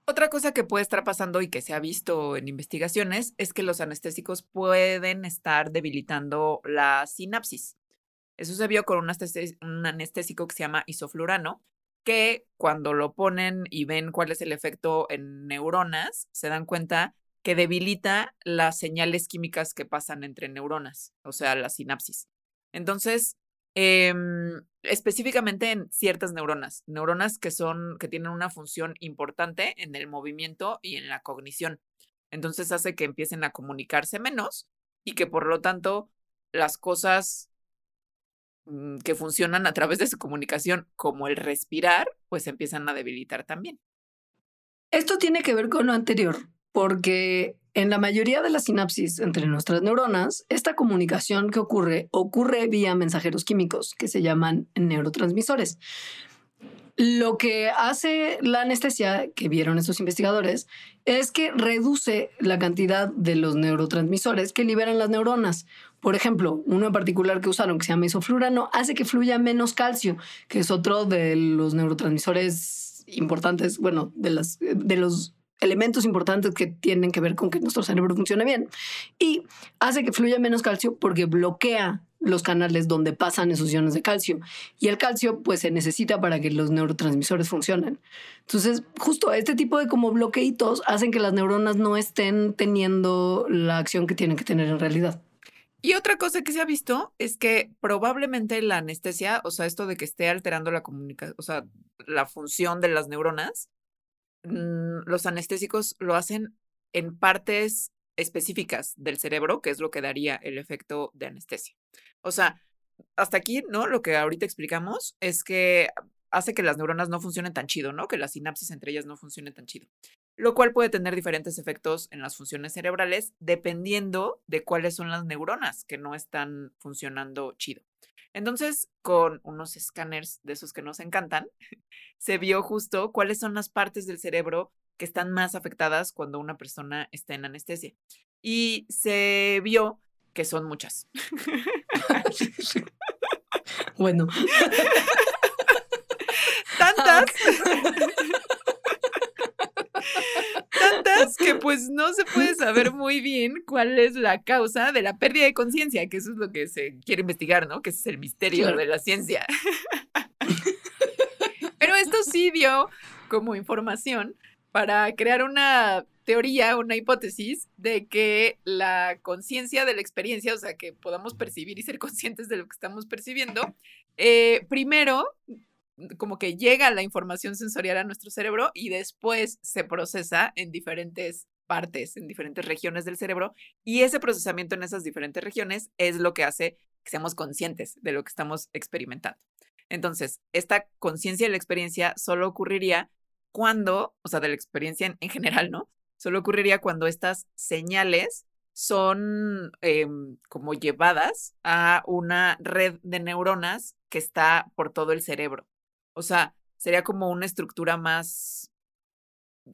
Speaker 1: Otra cosa que puede estar pasando y que se ha visto en investigaciones es que los anestésicos pueden estar debilitando la sinapsis. Eso se vio con un, anestésico que se llama isoflurano, que cuando lo ponen y ven cuál es el efecto en neuronas, se dan cuenta que debilita las señales químicas que pasan entre neuronas, o sea, la sinapsis. Entonces, Em, específicamente en ciertas neuronas, neuronas que son, que tienen una función importante en el movimiento y en la cognición. Entonces hace que empiecen a comunicarse menos y que por lo tanto las cosas mm, que funcionan a través de su comunicación, como el respirar, pues empiezan a debilitar también.
Speaker 2: Esto tiene que ver con lo anterior, porque en la mayoría de las sinapsis entre nuestras neuronas, esta comunicación que ocurre ocurre vía mensajeros químicos que se llaman neurotransmisores. Lo que hace la anestesia que vieron estos investigadores es que reduce la cantidad de los neurotransmisores que liberan las neuronas. Por ejemplo, uno en particular que usaron que se llama isoflurano hace que fluya menos calcio, que es otro de los neurotransmisores importantes, bueno, de, las, de los elementos importantes que tienen que ver con que nuestro cerebro funcione bien. Y hace que fluya menos calcio porque bloquea los canales donde pasan esos iones de calcio. Y el calcio pues se necesita para que los neurotransmisores funcionen. Entonces, justo este tipo de como bloqueitos hacen que las neuronas no estén teniendo la acción que tienen que tener en realidad.
Speaker 1: Y otra cosa que se ha visto es que probablemente la anestesia, o sea, esto de que esté alterando la comunicación, o sea, la función de las neuronas, los anestésicos lo hacen en partes específicas del cerebro, que es lo que daría el efecto de anestesia. O sea, hasta aquí, ¿no? Lo que ahorita explicamos es que hace que las neuronas no funcionen tan chido, ¿no? Que la sinapsis entre ellas no funcione tan chido. Lo cual puede tener diferentes efectos en las funciones cerebrales dependiendo de cuáles son las neuronas que no están funcionando chido. Entonces, con unos escáneres de esos que nos encantan, se vio justo cuáles son las partes del cerebro que están más afectadas cuando una persona está en anestesia. Y se vio que son muchas.
Speaker 2: bueno.
Speaker 1: Tantas. Tantas que pues no se puede saber muy bien cuál es la causa de la pérdida de conciencia, que eso es lo que se quiere investigar, ¿no? Que ese es el misterio de la ciencia. Pero esto sí dio como información para crear una teoría, una hipótesis de que la conciencia de la experiencia, o sea, que podamos percibir y ser conscientes de lo que estamos percibiendo, eh, primero como que llega la información sensorial a nuestro cerebro y después se procesa en diferentes partes, en diferentes regiones del cerebro y ese procesamiento en esas diferentes regiones es lo que hace que seamos conscientes de lo que estamos experimentando. Entonces, esta conciencia de la experiencia solo ocurriría cuando, o sea, de la experiencia en, general, ¿no? Solo ocurriría cuando estas señales son em, como llevadas a una red de neuronas que está por todo el cerebro. O sea, sería como una estructura más,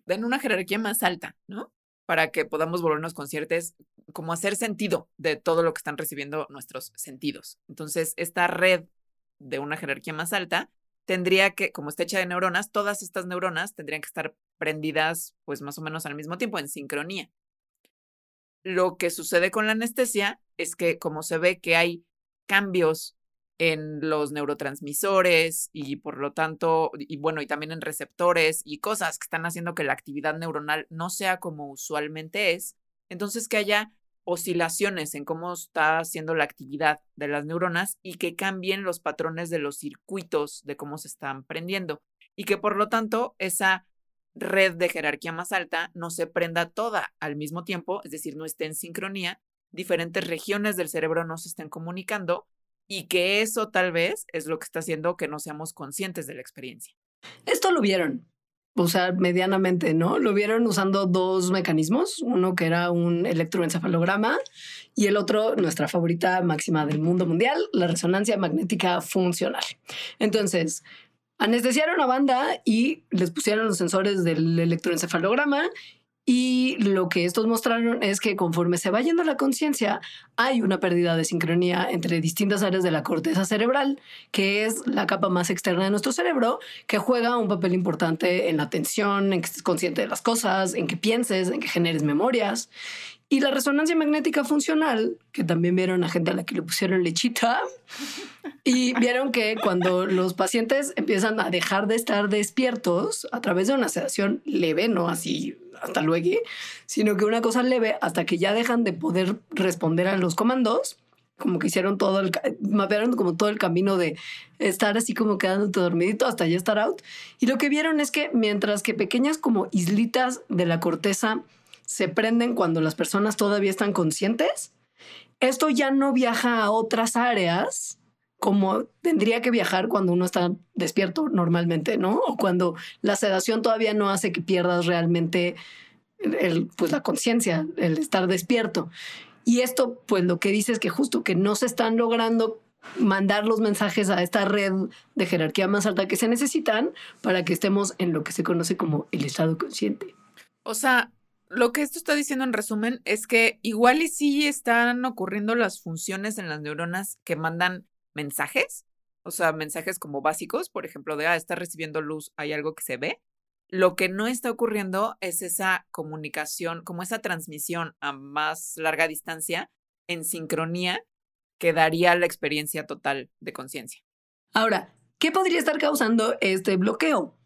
Speaker 1: en una jerarquía más alta, ¿no? Para que podamos volvernos conscientes, como hacer sentido de todo lo que están recibiendo nuestros sentidos. Entonces, esta red de una jerarquía más alta tendría que, como está hecha de neuronas, todas estas neuronas tendrían que estar prendidas pues más o menos al mismo tiempo, en sincronía. Lo que sucede con la anestesia es que como se ve que hay cambios en los neurotransmisores y por lo tanto, y bueno, y también en receptores y cosas que están haciendo que la actividad neuronal no sea como usualmente es, entonces que haya oscilaciones en cómo está haciendo la actividad de las neuronas y que cambien los patrones de los circuitos de cómo se están prendiendo y que por lo tanto esa red de jerarquía más alta no se prenda toda al mismo tiempo, es decir, no esté en sincronía, diferentes regiones del cerebro no se estén comunicando y que eso tal vez es lo que está haciendo que no seamos conscientes de la experiencia.
Speaker 2: Esto lo vieron usar medianamente, ¿no? Lo vieron usando dos mecanismos, uno que era un electroencefalograma y el otro, nuestra favorita máxima del mundo mundial, la resonancia magnética funcional. Entonces, anestesiaron a banda y les pusieron los sensores del electroencefalograma y lo que estos mostraron es que conforme se va yendo la conciencia, hay una pérdida de sincronía entre distintas áreas de la corteza cerebral, que es la capa más externa de nuestro cerebro, que juega un papel importante en la atención, en que estés consciente de las cosas, en que pienses, en que generes memorias. Y la resonancia magnética funcional, que también vieron a gente a la que le pusieron lechita, y vieron que cuando los pacientes empiezan a dejar de estar despiertos a través de una sedación leve, no así hasta luego, sino que una cosa leve hasta que ya dejan de poder responder a los comandos, como que hicieron todo el, mapearon como todo el camino de estar así como quedándote dormidito hasta ya estar out. Y lo que vieron es que mientras que pequeñas como islitas de la corteza se prenden cuando las personas todavía están conscientes, esto ya no viaja a otras áreas como tendría que viajar cuando uno está despierto normalmente, ¿no? O cuando la sedación todavía no hace que pierdas realmente el, pues la conciencia, el estar despierto. Y esto, pues lo que dice es que justo que no se están logrando mandar los mensajes a esta red de jerarquía más alta que se necesitan para que estemos en lo que se conoce como el estado consciente.
Speaker 1: O sea, lo que esto está diciendo en resumen es que igual y sí están ocurriendo las funciones en las neuronas que mandan mensajes, o sea, mensajes como básicos, por ejemplo, de, ah, está recibiendo luz, hay algo que se ve. Lo que no está ocurriendo es esa comunicación, como esa transmisión a más larga distancia en sincronía que daría la experiencia total de conciencia.
Speaker 2: Ahora, ¿qué podría estar causando este bloqueo?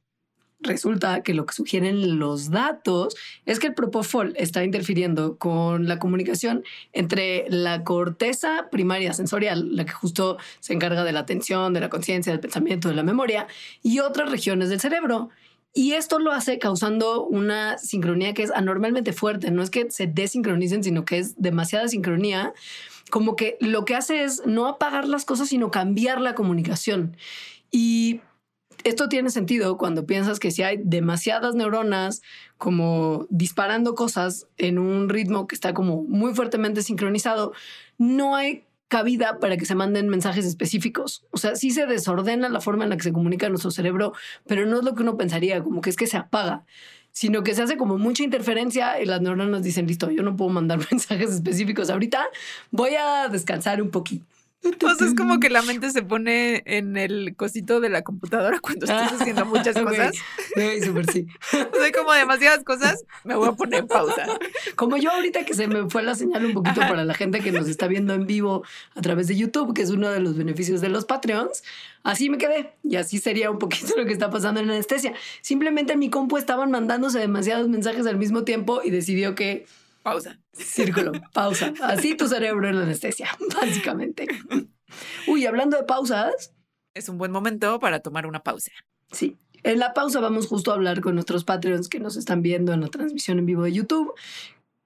Speaker 2: Resulta que lo que sugieren los datos es que el propofol está interfiriendo con la comunicación entre la corteza primaria sensorial, la que justo se encarga de la atención, de la conciencia, del pensamiento, de la memoria, y otras regiones del cerebro. Y esto lo hace causando una sincronía que es anormalmente fuerte. No es que se desincronicen, sino que es demasiada sincronía. Como que lo que hace es no apagar las cosas, sino cambiar la comunicación. Y esto tiene sentido cuando piensas que si hay demasiadas neuronas como disparando cosas en un ritmo que está como muy fuertemente sincronizado, no hay cabida para que se manden mensajes específicos. O sea, sí se desordena la forma en la que se comunica nuestro cerebro, pero no es lo que uno pensaría, como que es que se apaga, sino que se hace como mucha interferencia y las neuronas dicen, listo, yo no puedo mandar mensajes específicos ahorita, voy a descansar un poquito.
Speaker 1: Pues es como que la mente se pone en el cosito de la computadora cuando estás ah, haciendo muchas cosas.
Speaker 2: Sí, súper sí.
Speaker 1: Soy como demasiadas cosas, me voy a poner en pausa.
Speaker 2: Como yo ahorita que se me fue la señal un poquito para la gente que nos está viendo en vivo a través de YouTube, que es uno de los beneficios de los Patreons, así me quedé. Y así sería un poquito lo que está pasando en la anestesia. Simplemente en mi compu estaban mandándose demasiados mensajes al mismo tiempo y decidió que
Speaker 1: Pausa.
Speaker 2: Círculo, pausa. Así tu cerebro en la anestesia, básicamente. Uy, hablando de pausas.
Speaker 1: Es un buen momento para tomar una pausa.
Speaker 2: Sí. En la pausa vamos justo a hablar con nuestros Patreons que nos están viendo en la transmisión en vivo de YouTube,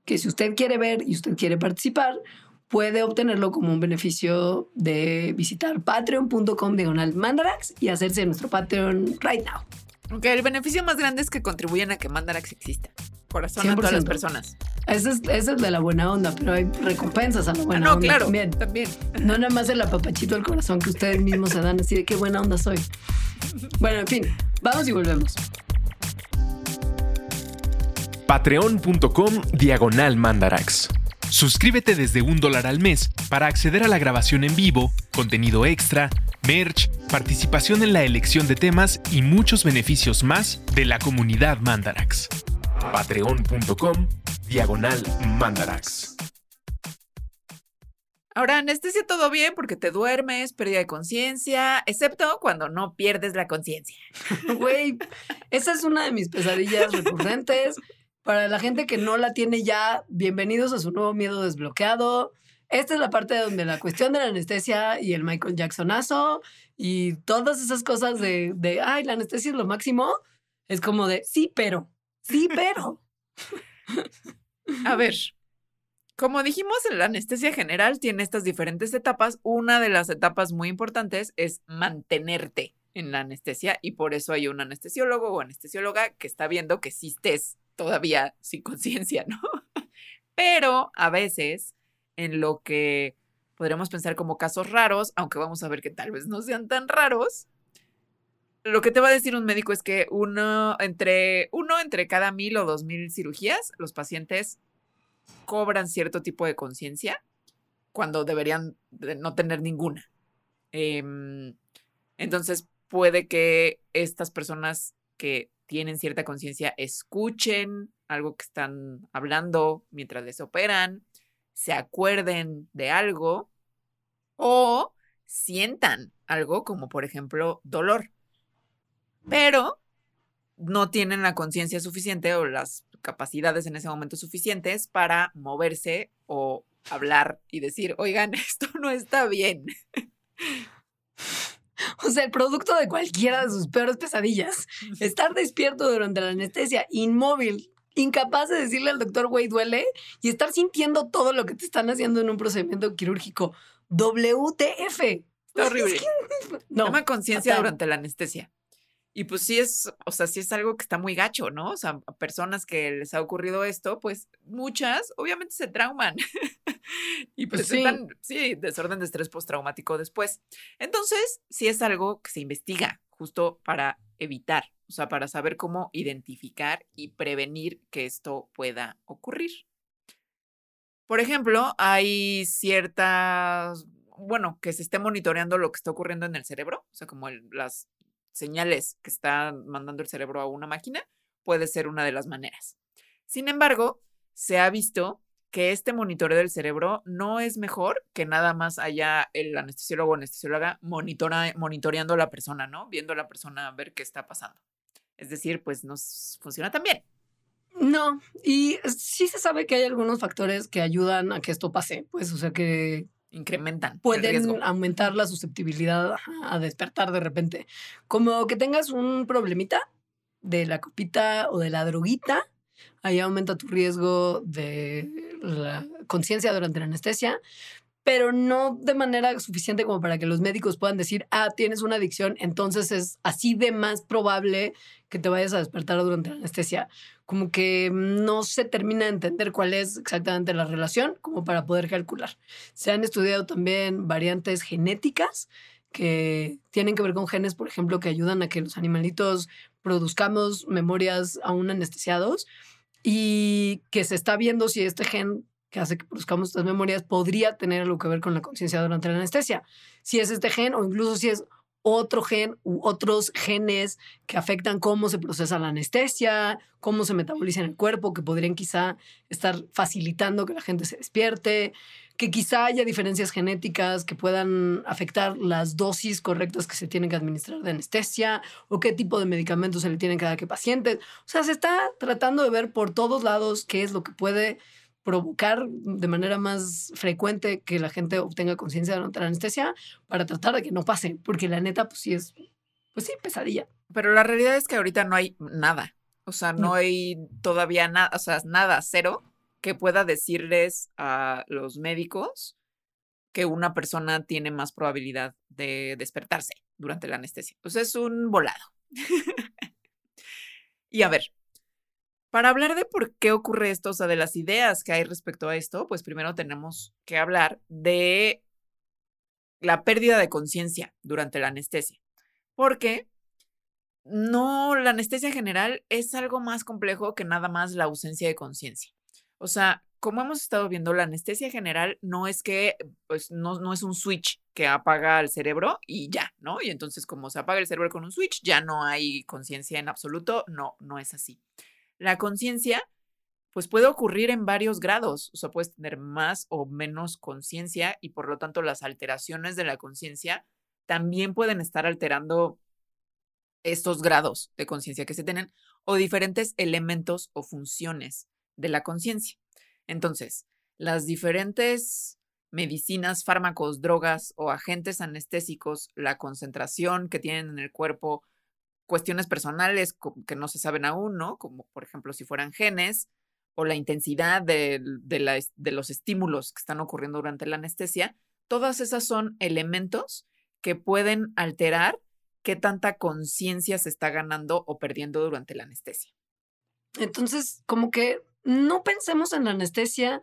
Speaker 2: que si usted quiere ver y usted quiere participar, puede obtenerlo como un beneficio de visitar patreon.com diagonal mandarax y hacerse nuestro Patreon right now.
Speaker 1: Ok, el beneficio más grande es que contribuyen a que Mandarax exista. Corazón a todas las personas.
Speaker 2: Ese es, ese es de la buena onda, pero hay recompensas a la buena
Speaker 1: no,
Speaker 2: onda.
Speaker 1: claro,
Speaker 2: también.
Speaker 1: también.
Speaker 2: No nada más el apapachito al corazón que ustedes mismos se dan así de qué buena onda soy. Bueno, en fin, vamos y volvemos.
Speaker 3: Patreon.com Diagonal Mandarax. Suscríbete desde un dólar al mes para acceder a la grabación en vivo, contenido extra, merch, participación en la elección de temas y muchos beneficios más de la comunidad Mandarax. Patreon.com Diagonal Mandarax.
Speaker 1: Ahora, anestesia todo bien porque te duermes, pérdida de conciencia, excepto cuando no pierdes la conciencia.
Speaker 2: Güey, esa es una de mis pesadillas recurrentes. Para la gente que no la tiene ya, bienvenidos a su nuevo miedo desbloqueado. Esta es la parte donde la cuestión de la anestesia y el Michael Jacksonazo y todas esas cosas de, de ay, la anestesia es lo máximo, es como de, sí, pero, sí, pero.
Speaker 1: A ver, como dijimos, la anestesia general tiene estas diferentes etapas. Una de las etapas muy importantes es mantenerte en la anestesia y por eso hay un anestesiólogo o anestesióloga que está viendo que existes todavía sin conciencia, ¿no? Pero a veces en lo que podríamos pensar como casos raros, aunque vamos a ver que tal vez no sean tan raros, lo que te va a decir un médico es que uno entre, uno entre cada mil o dos mil cirugías, los pacientes cobran cierto tipo de conciencia cuando deberían no tener ninguna. Em, entonces puede que estas personas que tienen cierta conciencia escuchen algo que están hablando mientras les operan, se acuerden de algo o sientan algo como por ejemplo dolor pero no tienen la conciencia suficiente o las capacidades en ese momento suficientes para moverse o hablar y decir, oigan, esto no está bien.
Speaker 2: O sea, el producto de cualquiera de sus peores pesadillas. Estar despierto durante la anestesia, inmóvil, incapaz de decirle al doctor, güey, duele, y estar sintiendo todo lo que te están haciendo en un procedimiento quirúrgico. WTF.
Speaker 1: Está horrible. No. Toma conciencia durante la anestesia. Y pues sí es, o sea, sí es algo que está muy gacho, ¿no? O sea, a personas que les ha ocurrido esto, pues muchas obviamente se trauman y pues, sí. sí, desorden de estrés postraumático después. Entonces, sí es algo que se investiga justo para evitar, o sea, para saber cómo identificar y prevenir que esto pueda ocurrir. Por ejemplo, hay ciertas, bueno, que se esté monitoreando lo que está ocurriendo en el cerebro, o sea, como las señales que está mandando el cerebro a una máquina, puede ser una de las maneras. Sin embargo, se ha visto que este monitoreo del cerebro no es mejor que nada más haya el anestesiólogo o anestesióloga monitoreando a la persona, ¿no? Viendo a la persona ver qué está pasando. Es decir, pues no funciona tan bien.
Speaker 2: No, y sí se sabe que hay algunos factores que ayudan a que esto pase, pues, o sea, que
Speaker 1: incrementan.
Speaker 2: Pueden aumentar la susceptibilidad a despertar de repente. Como que tengas un problemita de la copita o de la droguita, ahí aumenta tu riesgo de la conciencia durante la anestesia, pero no de manera suficiente como para que los médicos puedan decir, ah, tienes una adicción, entonces es así de más probable que te vayas a despertar durante la anestesia. Como que no se termina de entender cuál es exactamente la relación como para poder calcular. Se han estudiado también variantes genéticas que tienen que ver con genes, por ejemplo, que ayudan a que los animalitos produzcamos memorias aún anestesiados y que se está viendo si este gen que hace que produzcamos estas memorias podría tener algo que ver con la conciencia durante la anestesia. Si es este gen o incluso si es otro gen u otros genes que afectan cómo se procesa la anestesia, cómo se metaboliza en el cuerpo, que podrían quizá estar facilitando que la gente se despierte, que quizá haya diferencias genéticas que puedan afectar las dosis correctas que se tienen que administrar de anestesia o qué tipo de medicamentos se le tienen que paciente. O sea, se está tratando de ver por todos lados qué es lo que puede provocar de manera más frecuente que la gente obtenga conciencia durante la anestesia para tratar de que no pase, porque la neta, pues sí es, pues sí, pesadilla.
Speaker 1: Pero la realidad es que ahorita no hay nada, o sea, no, hay todavía nada, o sea, nada, cero, que pueda decirles a los médicos que una persona tiene más probabilidad de despertarse durante la anestesia. Pues es un volado. y a ver, para hablar de por qué ocurre esto, o sea, de las ideas que hay respecto a esto, pues primero tenemos que hablar de la pérdida de conciencia durante la anestesia. Porque no, la anestesia general es algo más complejo que nada más la ausencia de conciencia. O sea, como hemos estado viendo, la anestesia general no es que, pues no, no es un switch que apaga el cerebro y ya, ¿no? Y entonces como se apaga el cerebro con un switch, ya no hay conciencia en absoluto. No, no es así. La conciencia, pues puede ocurrir en varios grados, o sea, puedes tener más o menos conciencia y por lo tanto las alteraciones de la conciencia también pueden estar alterando estos grados de conciencia que se tienen o diferentes elementos o funciones de la conciencia. Entonces, las diferentes medicinas, fármacos, drogas o agentes anestésicos, la concentración que tienen en el cuerpo, cuestiones personales que no se saben aún, ¿no? Como por ejemplo si fueran genes o la intensidad de, de, los estímulos que están ocurriendo durante la anestesia, todas esas son elementos que pueden alterar qué tanta conciencia se está ganando o perdiendo durante la anestesia.
Speaker 2: Entonces, como que no pensemos en la anestesia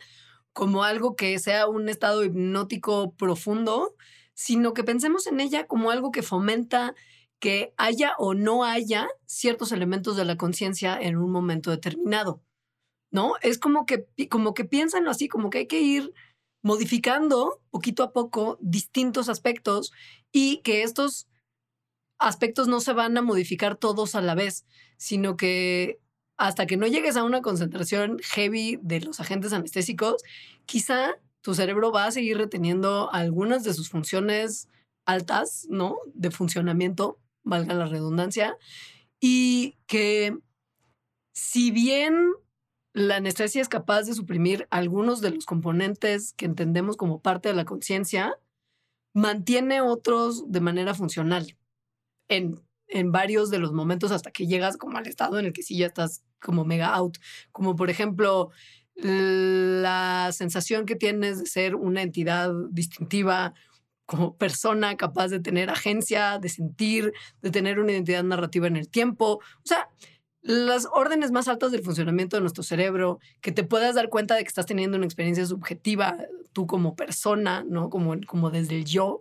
Speaker 2: como algo que sea un estado hipnótico profundo, sino que pensemos en ella como algo que fomenta que haya o no haya ciertos elementos de la conciencia en un momento determinado. ¿No? Es como que, como que así, como que hay que ir modificando poquito a poco distintos aspectos y que estos aspectos no se van a modificar todos a la vez, sino que hasta que no llegues a una concentración heavy de los agentes anestésicos, quizá tu cerebro va a seguir reteniendo algunas de sus funciones altas, ¿no? De funcionamiento, valga la redundancia, y que si bien la anestesia es capaz de suprimir algunos de los componentes que entendemos como parte de la conciencia, mantiene otros de manera funcional en, en varios de los momentos hasta que llegas como al estado en el que sí ya estás como mega out, como por ejemplo la sensación que tienes de ser una entidad distintiva, como persona capaz de tener agencia, de sentir, de tener una identidad narrativa en el tiempo. O sea, las órdenes más altas del funcionamiento de nuestro cerebro, que te puedas dar cuenta de que estás teniendo una experiencia subjetiva tú como persona, ¿no? Como, como desde el yo,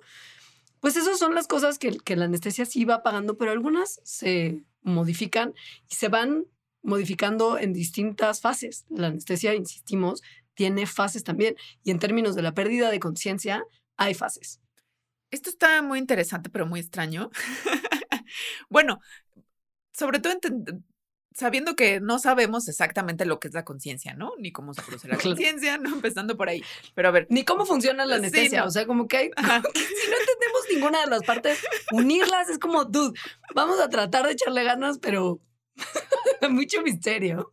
Speaker 2: Pues esas son las cosas que, que la anestesia sí va pagando, pero algunas se modifican y se van modificando en distintas fases. La anestesia, insistimos, tiene fases también. Y en términos de la pérdida de conciencia, hay fases.
Speaker 1: Esto está muy interesante, pero muy extraño. bueno, sobre todo sabiendo que no sabemos exactamente lo que es la conciencia, ¿no? Ni cómo se produce la conciencia, ¿no? Empezando por ahí. Pero a ver.
Speaker 2: Ni cómo funciona la anestesia. O sea, como que, hay, si no entendemos ninguna de las partes, unirlas es como, dude, vamos a tratar de echarle ganas, pero mucho misterio.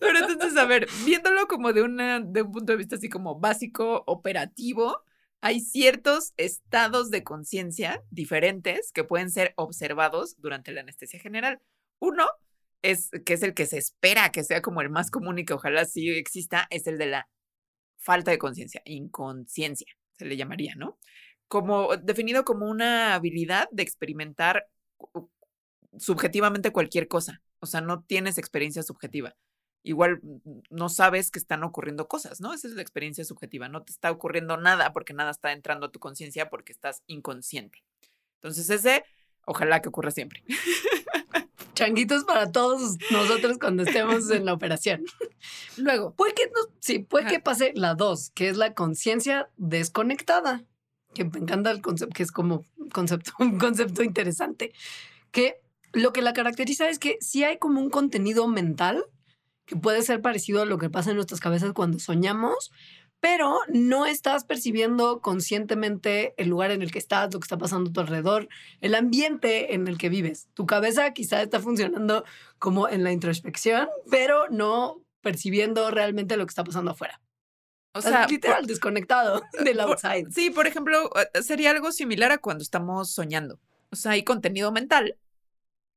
Speaker 1: Pero entonces, a ver, viéndolo como de, una, de un punto de vista así como básico, operativo, hay ciertos estados de conciencia diferentes que pueden ser observados durante la anestesia general. Uno es que es el que se espera que sea como el más común y que ojalá sí exista, es el de la falta de conciencia, inconsciencia, se le llamaría, ¿no? Como definido como una habilidad de experimentar subjetivamente cualquier cosa. O sea, no tienes experiencia subjetiva igual no sabes que están ocurriendo cosas, ¿no? Esa es la experiencia subjetiva. No te está ocurriendo nada porque nada está entrando a tu conciencia porque estás inconsciente. Entonces ese, ojalá que ocurra siempre.
Speaker 2: Changuitos para todos nosotros cuando estemos en la operación.
Speaker 1: Luego.
Speaker 2: Puede que, sí, puede que pase la dos, que es la conciencia desconectada, que me encanta el concepto, que es como concepto, un concepto interesante, que lo que la caracteriza es que si hay como un contenido mental que puede ser parecido a lo que pasa en nuestras cabezas cuando soñamos, pero no estás percibiendo conscientemente el lugar en el que estás, lo que está pasando a tu alrededor, el ambiente en el que vives. Tu cabeza quizá está funcionando como en la introspección, pero no percibiendo realmente lo que está pasando afuera. O sea, literal, desconectado del outside.
Speaker 1: sí, por ejemplo, eh, sería algo similar a cuando estamos soñando. O sea, hay contenido mental.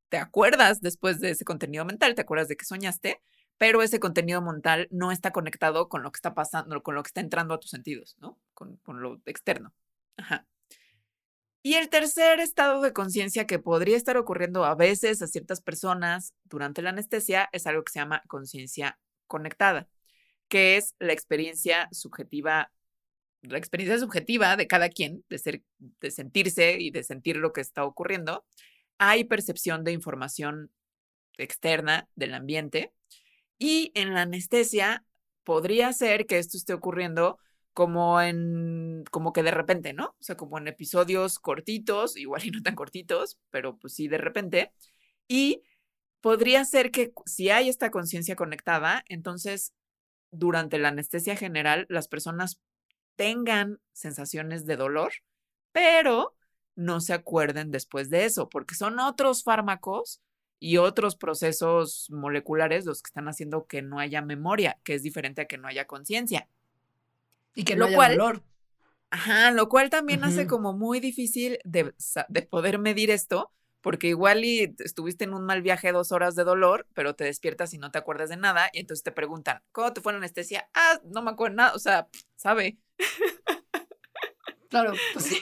Speaker 1: Te acuerdas después de ese contenido mental, te acuerdas de que soñaste, pero ese contenido mental no está conectado con lo que está pasando, con lo que está entrando a tus sentidos, ¿no? Con, lo externo. Y el tercer estado de conciencia que podría estar ocurriendo a veces a ciertas personas durante la anestesia es algo que se llama conciencia conectada, que es la experiencia subjetiva, la experiencia subjetiva de cada quien, de, ser, de sentirse y de sentir lo que está ocurriendo. Hay percepción de información externa del ambiente y en la anestesia podría ser que esto esté ocurriendo como en, como que de repente, ¿no? O sea, como en episodios cortitos, igual y no tan cortitos, pero pues sí de repente. Y podría ser que si hay esta conciencia conectada, entonces durante la anestesia general las personas tengan sensaciones de dolor, pero no se acuerden después de eso, porque son otros fármacos y otros procesos moleculares los que están haciendo que no haya memoria, que es diferente a que no haya conciencia.
Speaker 2: Y que no haya dolor.
Speaker 1: Ajá, lo cual también hace como muy difícil de, de, poder medir esto, porque igual y estuviste en un mal viaje dos horas de dolor, pero te despiertas y no te acuerdas de nada, y entonces te preguntan, ¿cómo te fue la anestesia? Ah, no me acuerdo nada, o sea, sabe.
Speaker 2: Claro, pues sí.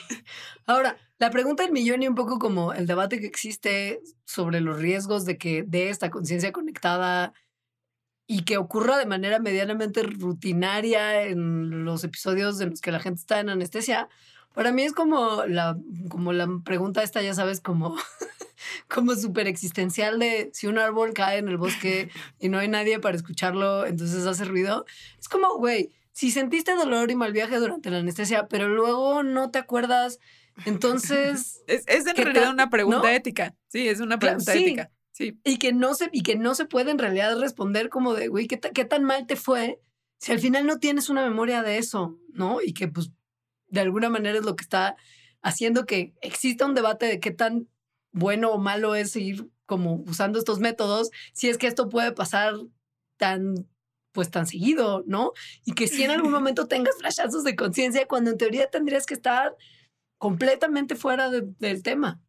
Speaker 2: Ahora, la pregunta del millón y un poco como el debate que existe sobre los riesgos de que de esta conciencia conectada y que ocurra de manera medianamente rutinaria en los episodios en los que la gente está en anestesia, para mí es como la, como la pregunta esta, ya sabes, como, como súper existencial de si un árbol cae en el bosque y no hay nadie para escucharlo, entonces hace ruido. Es como, güey, si sentiste dolor y mal viaje durante la anestesia, pero luego no te acuerdas, entonces...
Speaker 1: es, es en realidad una pregunta ética. Sí, es una pregunta ética. Sí.
Speaker 2: Y que, no se, y que no se puede en realidad responder como de, güey, ¿qué, ¿qué tan mal te fue? Si al final no tienes una memoria de eso, ¿no? Y que pues de alguna manera es lo que está haciendo que exista un debate de qué tan bueno o malo es seguir como usando estos métodos, si es que esto puede pasar tan pues tan seguido, ¿no? Y que si en algún momento tengas flashazos de conciencia cuando en teoría tendrías que estar completamente fuera del tema.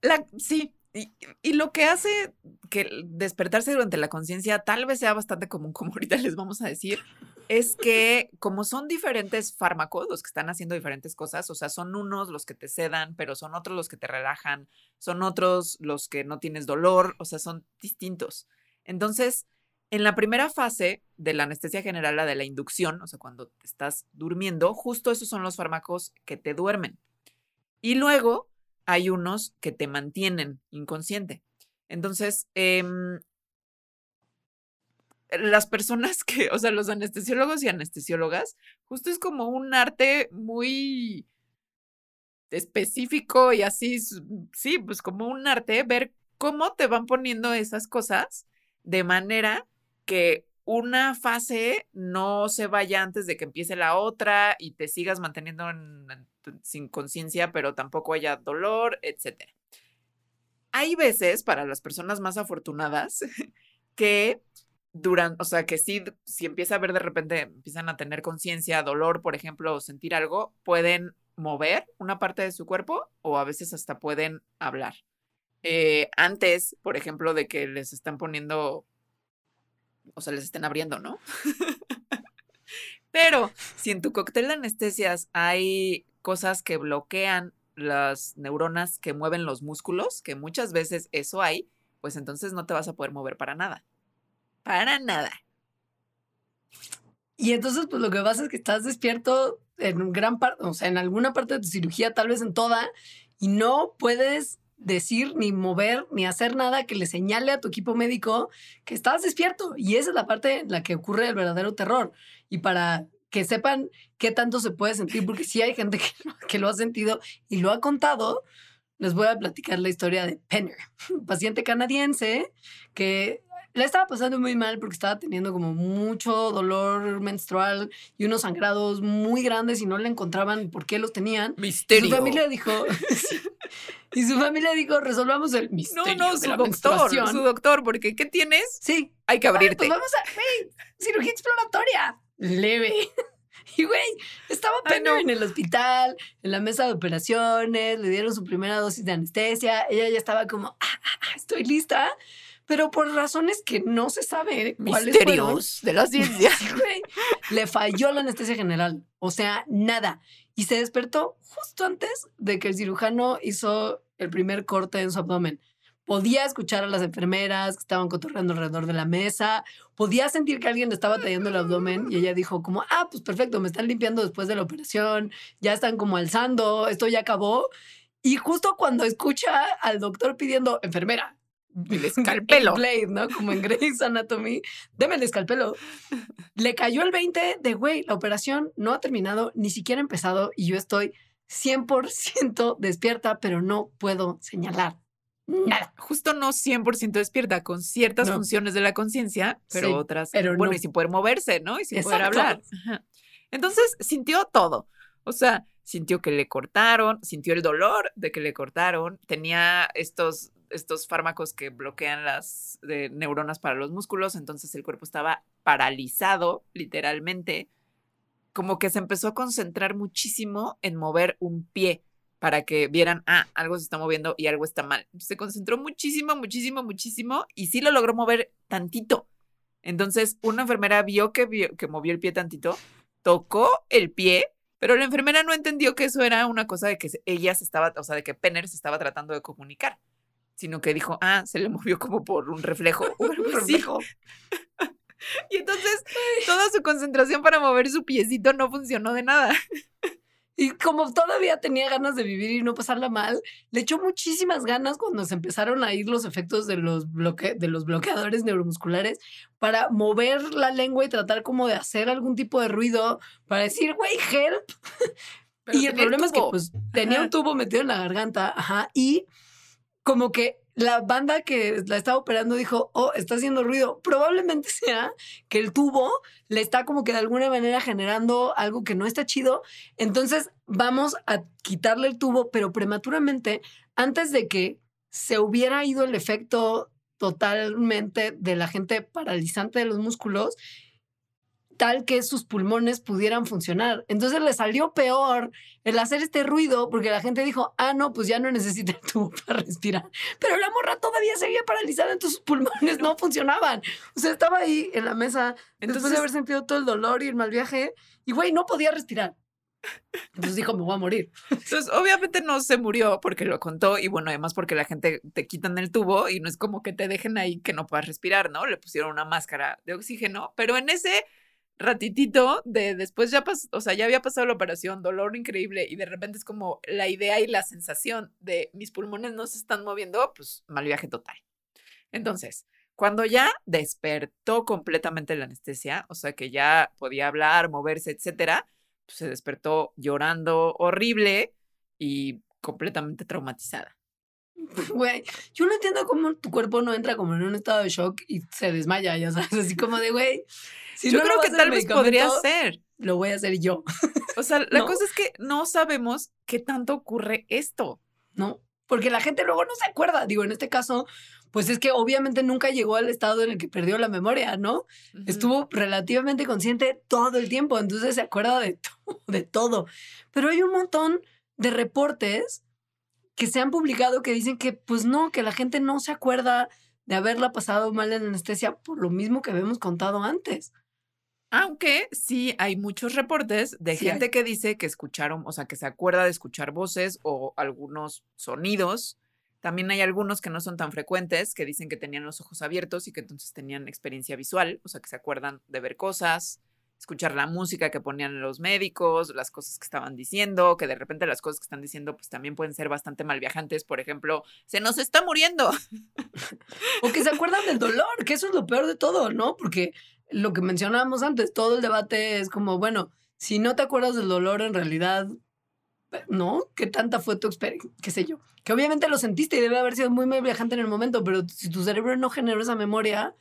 Speaker 1: La, sí, y, y, lo que hace que despertarse durante la conciencia tal vez sea bastante común, como ahorita les vamos a decir, es que como son diferentes fármacos los que están haciendo diferentes cosas, o sea, son unos los que te sedan, pero son otros los que te relajan, son otros los que no tienes dolor, o sea, son distintos. Entonces, en la primera fase de la anestesia general, la de la inducción, o sea, cuando estás durmiendo, justo esos son los fármacos que te duermen. Y luego hay unos que te mantienen inconsciente. Entonces, em, las personas que, o sea, los anestesiólogos y anestesiólogas, justo es como un arte muy específico y así, sí, pues como un arte, ver cómo te van poniendo esas cosas de manera que una fase no se vaya antes de que empiece la otra y te sigas manteniendo sin conciencia, pero tampoco haya dolor, etc. Hay veces, para las personas más afortunadas, que durante, o sea, que sí, si empieza a ver de repente, empiezan a tener conciencia, dolor, por ejemplo, o sentir algo, pueden mover una parte de su cuerpo o a veces hasta pueden hablar. Eh, antes, por ejemplo, de que les están poniendo, o sea, les estén abriendo, ¿no? Pero si en tu cóctel de anestesias hay cosas que bloquean las neuronas que mueven los músculos, que muchas veces eso hay, pues entonces no te vas a poder mover para nada. Para nada.
Speaker 2: Y entonces, pues lo que pasa es que estás despierto en gran parte, o sea, en alguna parte de tu cirugía, tal vez en toda, y no puedes decir, ni mover, ni hacer nada que le señale a tu equipo médico que estás despierto. Y esa es la parte en la que ocurre el verdadero terror. Y para que sepan qué tanto se puede sentir, porque sí hay gente que, lo ha sentido y lo ha contado, les voy a platicar la historia de Penner, un paciente canadiense que la estaba pasando muy mal porque estaba teniendo como mucho dolor menstrual y unos sangrados muy grandes y no le encontraban por qué los tenían.
Speaker 1: Misterio.
Speaker 2: Y su familia dijo, y su familia dijo, resolvamos el misterio.
Speaker 1: No, no, su doctor, su doctor, porque ¿qué tienes?
Speaker 2: Sí.
Speaker 1: Hay que abrirte.
Speaker 2: pues vamos a, hey, cirugía exploratoria. Leve. Y güey, estaba Penner en el hospital, en la mesa de operaciones, le dieron su primera dosis de anestesia, ella ya estaba como, ah, ah, ah estoy lista pero por razones que no se sabe
Speaker 1: Misterios de la ciencia.
Speaker 2: le falló la anestesia general, o sea, nada. Y se despertó justo antes de que el cirujano hizo el primer corte en su abdomen. Podía escuchar a las enfermeras que estaban cotorreando alrededor de la mesa, podía sentir que alguien le estaba tallando el abdomen y ella dijo como, ah, pues perfecto, me están limpiando después de la operación, ya están como alzando, esto ya acabó. Y justo cuando escucha al doctor pidiendo, enfermera,
Speaker 1: el escalpelo.
Speaker 2: Blade, ¿no? Como en Grey's Anatomy. Deme el escalpelo. Le cayó el 20 de, güey, la operación no ha terminado, ni siquiera ha empezado y yo estoy 100% despierta, pero no puedo señalar nada.
Speaker 1: Justo no 100% despierta, con ciertas funciones de la conciencia, pero otras, pero bueno, y sin poder moverse, ¿no? Y sin poder hablar. Entonces sintió todo. O sea, sintió que le cortaron, sintió el dolor de que le cortaron, tenía estos estos fármacos que bloquean las neuronas para los músculos, entonces el cuerpo estaba paralizado, literalmente, como que se empezó a concentrar muchísimo en mover un pie para que vieran, ah, algo se está moviendo y algo está mal. Se concentró muchísimo, muchísimo, muchísimo y sí lo logró mover tantito. Entonces, una enfermera vio que, vio, que movió el pie tantito, tocó el pie, pero la enfermera no entendió que eso era una cosa de que ella se estaba, o sea, de que Penner se estaba tratando de comunicar sino que dijo, ah, se le movió como por un reflejo. un reflejo. y entonces toda su concentración para mover su piecito no funcionó de nada.
Speaker 2: Y como todavía tenía ganas de vivir y no pasarla mal, le echó muchísimas ganas cuando se empezaron a ir los efectos de los, bloque de los bloqueadores neuromusculares para mover la lengua y tratar como de hacer algún tipo de ruido para decir, güey, help. y el problema es que pues tenía un tubo metido en la garganta, ajá, y como que la banda que la estaba operando dijo, oh, está haciendo ruido. Probablemente sea que el tubo le está como que de alguna manera generando algo que no está chido. Entonces vamos a quitarle el tubo, pero prematuramente, antes de que se hubiera ido el efecto totalmente de la gente paralizante de los músculos tal que sus pulmones pudieran funcionar. Entonces le salió peor el hacer este ruido porque la gente dijo, ah, no, pues ya no necesita el tubo para respirar. Pero la morra todavía seguía paralizada, entonces sus pulmones no funcionaban. O sea, estaba ahí en la mesa entonces, después de haber sentido todo el dolor y el mal viaje y, güey, no podía respirar. Entonces dijo, me voy a morir.
Speaker 1: Entonces, obviamente no se murió porque lo contó y bueno, además porque la gente te quitan el tubo y no es como que te dejen ahí que no puedas respirar, ¿no? Le pusieron una máscara de oxígeno, pero en ese ratitito de después ya pasó, o sea, ya había pasado la operación, dolor increíble y de repente es como la idea y la sensación de mis pulmones no se están moviendo, pues mal viaje total. Entonces, cuando ya despertó completamente la anestesia, o sea, que ya podía hablar, moverse, etcétera, pues se despertó llorando horrible y completamente traumatizada.
Speaker 2: Güey, yo no entiendo cómo tu cuerpo no entra como en un estado de shock y se desmaya, ya sabes, así como de, güey, si
Speaker 1: Yo
Speaker 2: no
Speaker 1: creo que tal vez podría ser.
Speaker 2: Lo voy a hacer yo,
Speaker 1: O sea, la
Speaker 2: ¿No?
Speaker 1: cosa es que no sabemos qué tanto ocurre esto.
Speaker 2: ¿no? Porque la gente luego no se acuerda. Digo, en este caso, pues es que obviamente nunca llegó al estado en el que perdió la memoria, ¿no? Estuvo relativamente consciente todo el tiempo, entonces se acuerda de, to- de todo. Pero hay un montón de reportes que se han publicado que dicen que, pues no, que la gente no se acuerda de haberla pasado mal en anestesia por lo mismo que habíamos contado antes.
Speaker 1: Aunque sí hay muchos reportes de
Speaker 2: Sí hay.
Speaker 1: gente que dice que escucharon, o sea, que se acuerda de escuchar voces o algunos sonidos. También hay algunos que no son tan frecuentes, que dicen que tenían los ojos abiertos y que entonces tenían experiencia visual, o sea, que se acuerdan de ver cosas, escuchar la música que ponían los médicos, las cosas que estaban diciendo, que de repente las cosas que están diciendo pues también pueden ser bastante malviajantes. Por ejemplo, se nos está muriendo.
Speaker 2: O que se acuerdan del dolor, que eso es lo peor de todo, ¿no? Porque lo que mencionábamos antes, todo el debate es como, bueno, si no te acuerdas del dolor, en realidad, ¿no? ¿Qué tanta fue tu experiencia? ¿Qué sé yo? Que obviamente lo sentiste y debe haber sido muy, muy viajante en el momento, pero si tu cerebro no generó esa memoria,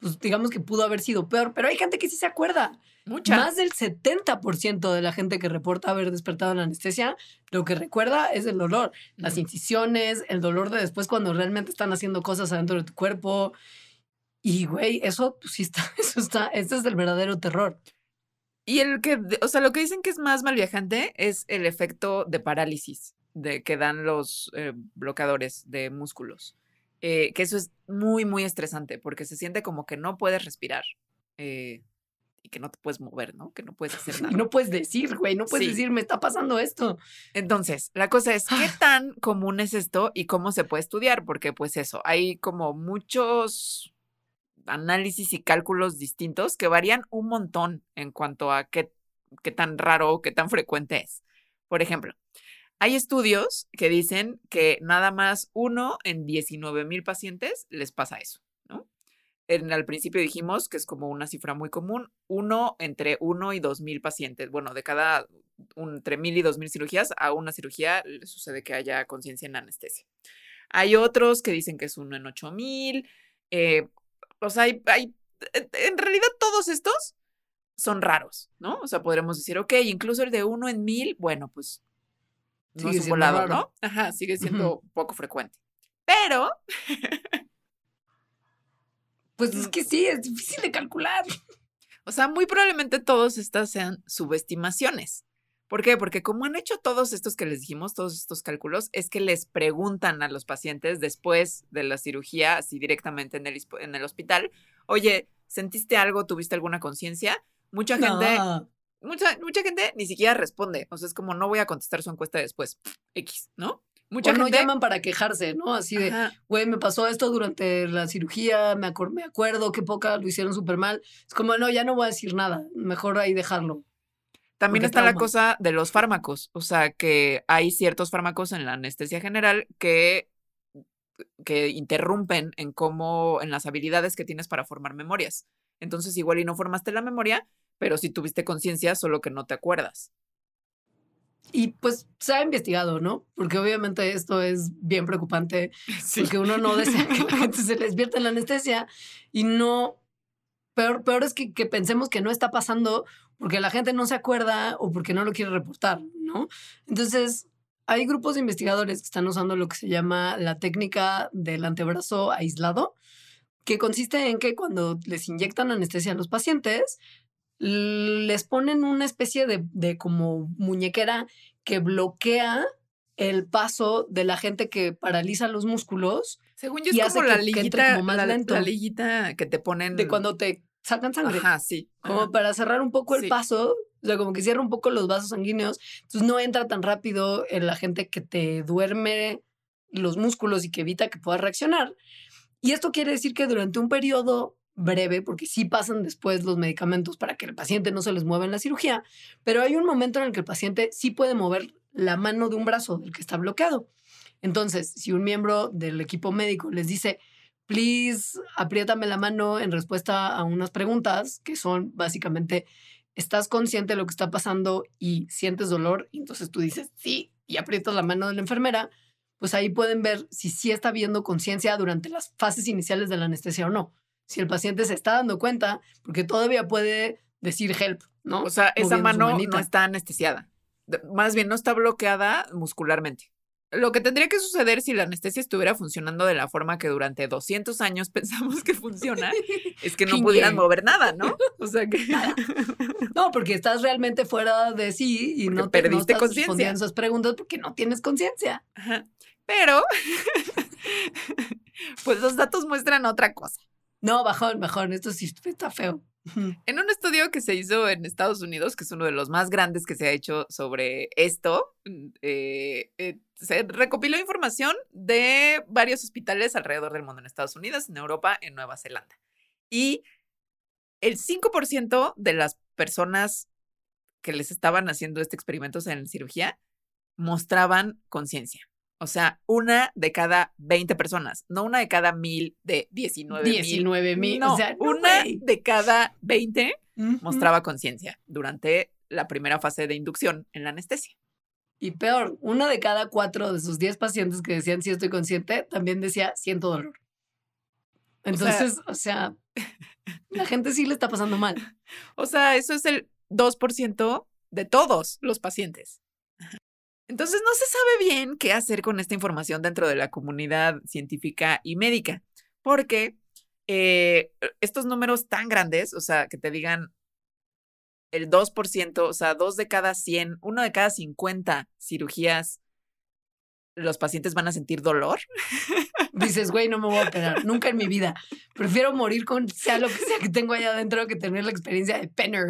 Speaker 2: pues digamos que pudo haber sido peor. Pero hay gente que sí se acuerda.
Speaker 1: Mucha.
Speaker 2: Más del 70% de la gente que reporta haber despertado en la anestesia, lo que recuerda es el dolor, las incisiones, el dolor de después cuando realmente están haciendo cosas adentro de tu cuerpo. Y, güey, eso pues, sí está, eso está, este es el verdadero terror.
Speaker 1: Y el que, o sea, lo que dicen que es más malviajante es el efecto de parálisis de que dan los eh, bloqueadores de músculos. Eh, que eso es muy, muy estresante porque se siente como que no puedes respirar eh, y que no te puedes mover, ¿no? Que no puedes hacer nada.
Speaker 2: no puedes decir, güey, no puedes
Speaker 1: Sí.
Speaker 2: decir, me está pasando esto.
Speaker 1: Entonces, la cosa es, ¿qué tan común es esto y cómo se puede estudiar? Porque pues eso, hay como muchos análisis y cálculos distintos que varían un montón en cuanto a qué, qué tan raro o qué tan frecuente es. Por ejemplo, hay estudios que dicen que nada más uno en 19 mil pacientes les pasa eso, ¿no? En, al principio dijimos que es como una cifra muy común, uno entre uno y dos mil pacientes. Bueno, de cada un- entre mil y dos mil cirugías, a una cirugía le sucede que haya conciencia en anestesia. Hay otros que dicen que es uno en ocho mil. eh, o sea, hay, hay- en- realidad todos estos son raros, ¿no? O sea, podremos decir, ok, incluso el de uno en mil, bueno, pues no
Speaker 2: Sigue
Speaker 1: es un
Speaker 2: siendo
Speaker 1: volado,
Speaker 2: raro.
Speaker 1: ¿no? Ajá, sigue siendo poco frecuente. Pero
Speaker 2: Pues es que sí, es difícil de calcular.
Speaker 1: O sea, muy probablemente todos estas sean subestimaciones. ¿Por qué? Porque como han hecho todos estos que les dijimos, todos estos cálculos, es que les preguntan a los pacientes después de la cirugía, así directamente en el, en el hospital, oye, ¿sentiste algo? ¿Tuviste alguna conciencia? Mucha gente,
Speaker 2: No.
Speaker 1: Mucha, mucha gente ni siquiera responde. O sea, es como no voy a contestar su encuesta después. X, ¿no? Mucha
Speaker 2: O no
Speaker 1: gente.
Speaker 2: llaman para quejarse, ¿no? Así de, güey, me pasó esto durante la cirugía, me, acor- me acuerdo qué poca lo hicieron súper mal. Es como, no, ya no voy a decir nada, mejor ahí dejarlo.
Speaker 1: También
Speaker 2: Porque
Speaker 1: está la cosa de los fármacos, o sea, que hay ciertos fármacos en la anestesia general que, que interrumpen en cómo, en las habilidades que tienes para formar memorias. Entonces, igual y no formaste la memoria, pero sí tuviste conciencia, solo que no te acuerdas.
Speaker 2: Y pues se ha investigado, ¿no? Porque obviamente esto es bien preocupante,
Speaker 1: Sí.
Speaker 2: porque uno no desea que la gente se le despierte en la anestesia y no... Peor, peor es que, que pensemos que no está pasando porque la gente no se acuerda o porque no lo quiere reportar, ¿no? Entonces, hay grupos de investigadores que están usando lo que se llama la técnica del antebrazo aislado, que consiste en que cuando les inyectan anestesia a los pacientes, les ponen una especie de, de como muñequera que bloquea el paso de la gente que paraliza los músculos
Speaker 1: Según yo es como la
Speaker 2: que- que
Speaker 1: liguita,
Speaker 2: como más
Speaker 1: la,
Speaker 2: lento.
Speaker 1: la liguita que te ponen
Speaker 2: de cuando te sacan sangre.
Speaker 1: Ajá, sí.
Speaker 2: Como
Speaker 1: ajá.
Speaker 2: para cerrar un poco el
Speaker 1: Sí.
Speaker 2: paso, o sea, como que cierra un poco los vasos sanguíneos, entonces no entra tan rápido en la gente que te duerme los músculos y que evita que puedas reaccionar. Y esto quiere decir que durante un periodo breve, porque sí pasan después los medicamentos para que el paciente no se les mueva en la cirugía, pero hay un momento en el que el paciente sí puede mover la mano de un brazo del que está bloqueado. Entonces, si un miembro del equipo médico les dice, please, apriétame la mano en respuesta a unas preguntas que son básicamente, ¿estás consciente de lo que está pasando y sientes dolor? Entonces tú dices, sí, y aprietas la mano de la enfermera, pues ahí pueden ver si sí está habiendo conciencia durante las fases iniciales de la anestesia o no. Si el paciente se está dando cuenta, porque todavía puede decir help, ¿no?
Speaker 1: O sea, esa mano no está anestesiada. Más bien, no está bloqueada muscularmente. Lo que tendría que suceder si la anestesia estuviera funcionando de la forma que durante 200 años pensamos que funciona, es que no pudieran mover nada, ¿no? O sea que...
Speaker 2: No, porque estás realmente fuera de sí y
Speaker 1: Porque
Speaker 2: no, te, no
Speaker 1: perdiste
Speaker 2: estás
Speaker 1: conciencia.
Speaker 2: respondiendo esas preguntas porque no tienes conciencia.
Speaker 1: Pero, pues los datos muestran otra cosa.
Speaker 2: No, bajón, bajón, esto sí está feo.
Speaker 1: En un estudio que se hizo en Estados Unidos, que es uno de los más grandes que se ha hecho sobre esto, mm, eh, eh, se recopiló información de varios hospitales alrededor del mundo, en Estados Unidos, en Europa, en Nueva Zelanda. Y el 5% de las personas que les estaban haciendo este experimento en cirugía mostraban conciencia. O sea, una de cada 20 personas, no una de cada mil de 19 mil.
Speaker 2: 19 mil.
Speaker 1: No,
Speaker 2: o sea, no,
Speaker 1: una de cada 20
Speaker 2: Ujú.
Speaker 1: mostraba conciencia durante la primera fase de inducción en la anestesia.
Speaker 2: Y peor, uno de cada cuatro de sus 10 pacientes que decían sí estoy consciente también decía siento dolor. Entonces, o sea, la gente sí le está pasando mal.
Speaker 1: O sea, eso es el 2% de todos los pacientes. Entonces no se sabe bien qué hacer con esta información dentro de la comunidad científica y médica, porque eh, estos números tan grandes, o sea, que te digan el 2%, o sea, dos de cada 100, uno de cada 50 cirugías, los pacientes van a sentir dolor.
Speaker 2: Dices, güey, no me voy a operar nunca en mi vida. Prefiero morir con sea lo que sea que tengo allá adentro que tener la experiencia de Penner.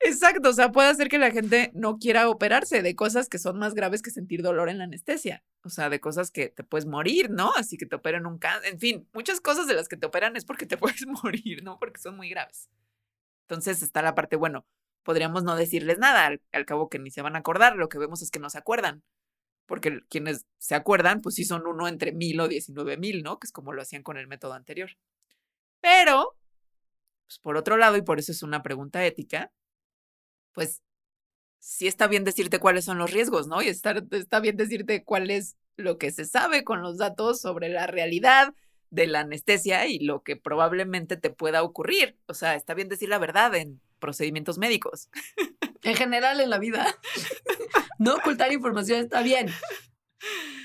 Speaker 1: Exacto, o sea, puede hacer que la gente no quiera operarse de cosas que son más graves que sentir dolor en la anestesia. O sea, de cosas que te puedes morir, ¿no? Así que te operan un cáncer. En fin, muchas cosas de las que te operan es porque te puedes morir, ¿no? Porque son muy graves. Entonces está la parte, bueno, podríamos no decirles nada, al, al cabo que ni se van a acordar. Lo que vemos es que no se acuerdan. Porque quienes se acuerdan, pues sí son uno entre mil o diecinueve mil, ¿no? Que es como lo hacían con el método anterior. Pero, pues por otro lado, y por eso es una pregunta ética, pues sí está bien decirte cuáles son los riesgos, ¿no? Y está, está bien decirte cuál es lo que se sabe con los datos sobre la realidad de la anestesia y lo que probablemente te pueda ocurrir. O sea, está bien decir la verdad en procedimientos médicos.
Speaker 2: En general en la vida. No ocultar información está bien.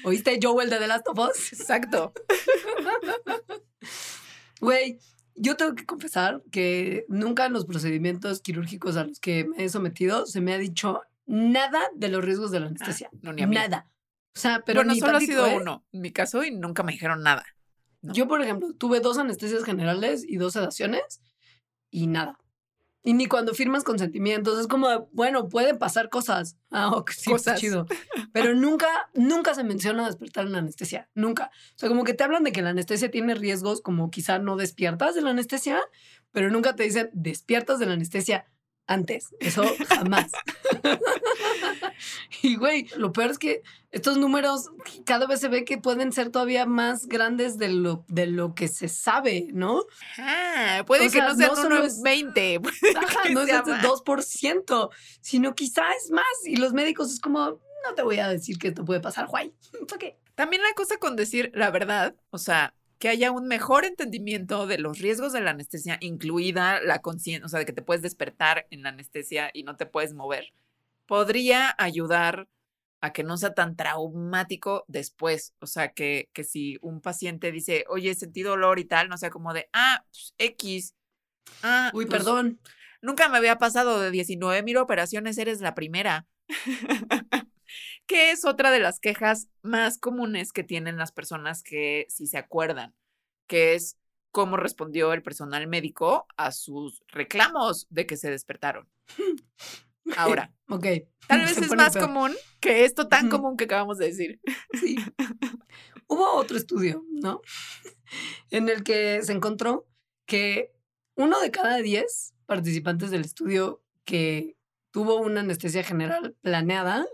Speaker 2: ¿Oíste Joel de The Last of Us?
Speaker 1: Exacto.
Speaker 2: Güey, yo tengo que confesar que nunca en los procedimientos quirúrgicos a los que me he sometido se me ha dicho nada de los riesgos de la anestesia.
Speaker 1: no, ni a mí.
Speaker 2: Nada. O sea, pero
Speaker 1: bueno,
Speaker 2: ni
Speaker 1: solo
Speaker 2: tantito,
Speaker 1: ha sido
Speaker 2: ¿eh?
Speaker 1: uno en mi caso y nunca me dijeron nada. No.
Speaker 2: Yo, por ejemplo, tuve dos anestesias generales y dos sedaciones y nada. Y ni cuando firmas consentimientos, es como, bueno, pueden pasar cosas. Ah, ok, sí, chido. Pero nunca, nunca se menciona despertar en la anestesia. Nunca. O sea, como que te hablan de que la anestesia tiene riesgos, como quizá no despiertas de la anestesia, pero nunca te dicen despiertas de la anestesia antes. Eso jamás. y güey, lo peor es que estos números cada vez se ve que pueden ser todavía más grandes de lo, de lo que se sabe, ¿no?
Speaker 1: Puede
Speaker 2: O
Speaker 1: que
Speaker 2: sea,
Speaker 1: no sean
Speaker 2: no solo
Speaker 1: uno en
Speaker 2: es-
Speaker 1: 20.
Speaker 2: Ajá,
Speaker 1: que
Speaker 2: no es
Speaker 1: sea
Speaker 2: este
Speaker 1: más.
Speaker 2: 2%, sino quizá es más. Y los médicos es como, no te voy a decir que esto puede pasar, guay. ¿Por qué?
Speaker 1: También la cosa con decir la verdad, o sea, que haya un mejor entendimiento de los riesgos de la anestesia, incluida la conciencia, o sea, de que te puedes despertar en la anestesia y no te puedes mover, podría ayudar a que no sea tan traumático después. O sea, que, que si un paciente dice, oye, sentí dolor y tal, no sea como de, ah, pues, X. Ah,
Speaker 2: Uy,
Speaker 1: pues,
Speaker 2: perdón.
Speaker 1: Nunca me había pasado de 19 mil operaciones, eres la primera. que es otra de las quejas más comunes que tienen las personas que sí se acuerdan, que es cómo respondió el personal médico a sus reclamos de que se despertaron. Ahora,
Speaker 2: Ok.
Speaker 1: tal vez
Speaker 2: Se
Speaker 1: es más
Speaker 2: peor.
Speaker 1: común que esto tan común que acabamos de decir.
Speaker 2: Sí. Hubo otro estudio, ¿no? En el que se encontró que uno de cada diez participantes del estudio que tuvo una anestesia general planeada,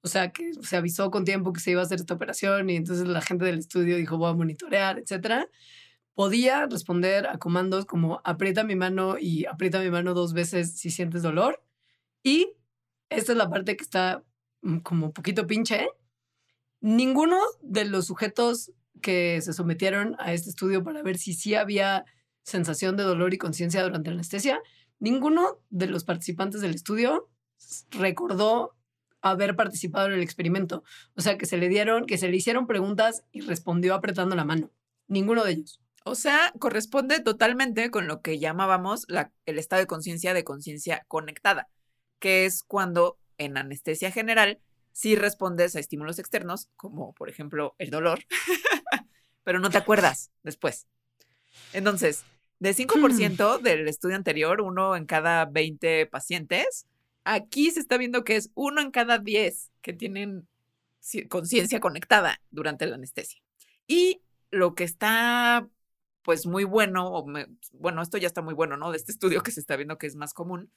Speaker 2: o sea, que se avisó con tiempo que se iba a hacer esta operación y entonces la gente del estudio dijo voy a monitorear, etcétera, podía responder a comandos como aprieta mi mano y aprieta mi mano dos veces si sientes dolor. Y esta es la parte que está mm, como poquito pinche. Ninguno de los sujetos que se sometieron a este estudio para ver si sí había sensación de dolor y conciencia durante la anestesia, ninguno de los participantes del estudio recordó haber participado en el experimento. O sea, que se le dieron, que se le hicieron preguntas y respondió apretando la mano. Ninguno de ellos.
Speaker 1: O sea, corresponde totalmente con lo que llamábamos la, el estado de conciencia de conciencia conectada, que es cuando en anestesia general sí respondes a estímulos externos, como por ejemplo el dolor, pero no te acuerdas después. Entonces, de 5% del estudio anterior, uno en cada 20 pacientes, aquí se está viendo que es uno en cada 10 que tienen conciencia conectada durante la anestesia. Y lo que está pues muy bueno, o bueno, esto ya está muy bueno, ¿no? De este estudio que se está viendo que es más común,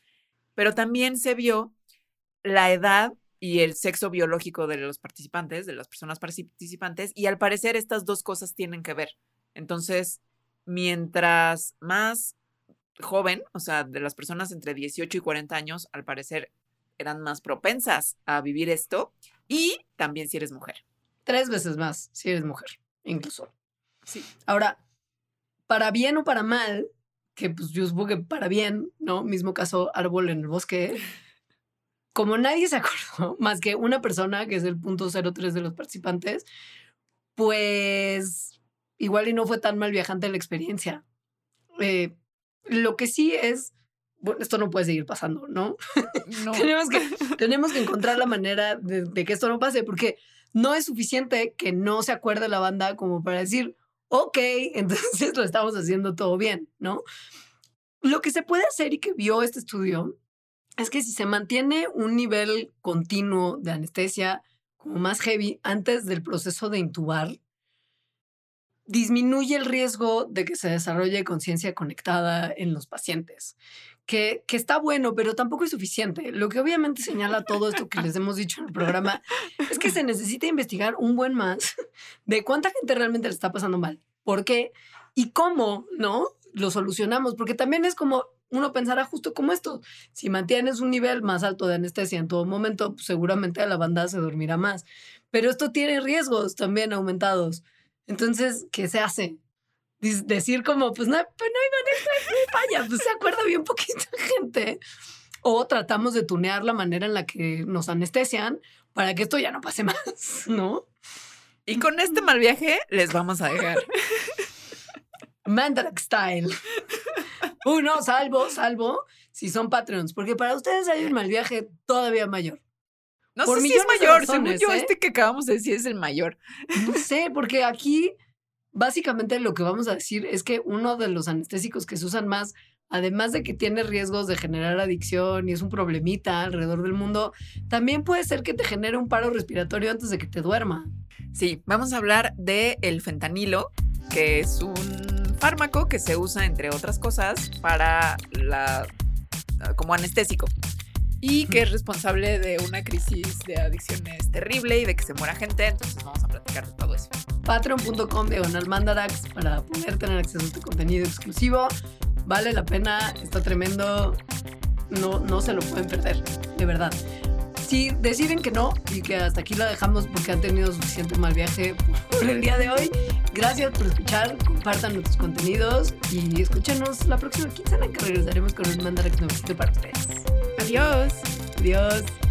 Speaker 1: pero también se vio la edad y el sexo biológico de los participantes, de las personas participantes, y al parecer estas dos cosas tienen que ver. Entonces, mientras más joven, o sea, de las personas entre 18 y 40 años, al parecer eran más propensas a vivir esto, y también si eres mujer.
Speaker 2: Tres veces más si eres mujer, incluso.
Speaker 1: Sí.
Speaker 2: Ahora, para bien o para mal, que pues yo supongo que para bien, ¿no? Mismo caso árbol en el bosque. Como nadie se acordó, más que una persona, que es el punto 03 de los participantes, pues igual y no fue tan mal viajante la experiencia. Eh, lo que sí es, bueno, esto no puede seguir pasando, ¿no?
Speaker 1: No.
Speaker 2: tenemos, que, tenemos que encontrar la manera de, de, que esto no pase, porque no es suficiente que no se acuerde la banda como para decir, ok, entonces lo estamos haciendo todo bien, ¿no? Lo que se puede hacer y que vio este estudio es que si se mantiene un nivel continuo de anestesia como más heavy antes del proceso de intubar, disminuye el riesgo de que se desarrolle conciencia conectada en los pacientes, que, está bueno, pero tampoco es suficiente. Lo que obviamente señala todo esto que les hemos dicho en el programa es que se necesita investigar un buen más de cuánta gente realmente le está pasando mal, por qué y cómo, ¿no? Lo solucionamos, porque también es como uno pensará justo como esto. Si mantienes un nivel más alto de anestesia en todo momento, pues seguramente la banda se dormirá más. Pero esto tiene riesgos también aumentados. Entonces, ¿qué se hace? Decir como, pues no, pues no hay manera, pues se acuerda bien poquita gente. O tratamos de tunear la manera en la que nos anestesian para que esto ya no pase más, ¿no?
Speaker 1: Y con este mal viaje les vamos a dejar.
Speaker 2: Mandarax style. Uno, salvo, salvo, si son Patreons, porque para ustedes hay un mal viaje todavía mayor.
Speaker 1: No Por sé si es mayor, según yo, ¿eh? este que acabamos de decir es el mayor.
Speaker 2: No sé, porque aquí básicamente lo que vamos a decir es que uno de los anestésicos que se usan más, además de que tiene riesgos de generar adicción y es un problemita alrededor del mundo, también puede ser que te genere un paro respiratorio antes de que te duerma.
Speaker 1: Sí, vamos a hablar de el fentanilo, que es un fármaco que se usa entre otras cosas para la como anestésico y que es responsable de una crisis de adicciones terrible y de que se muera gente. Entonces vamos a platicar de todo eso.
Speaker 2: Patreon.com de Mandarax para poder tener acceso a este contenido exclusivo. Vale la pena, está tremendo. No, no se lo pueden perder, de verdad. Si deciden que no y que hasta aquí lo dejamos porque han tenido suficiente mal viaje por el día de hoy, gracias por escuchar, compartan nuestros contenidos y escúchenos la próxima quincena que regresaremos con un Mandarax nuevecito para ustedes.
Speaker 1: Adiós.
Speaker 2: Adiós.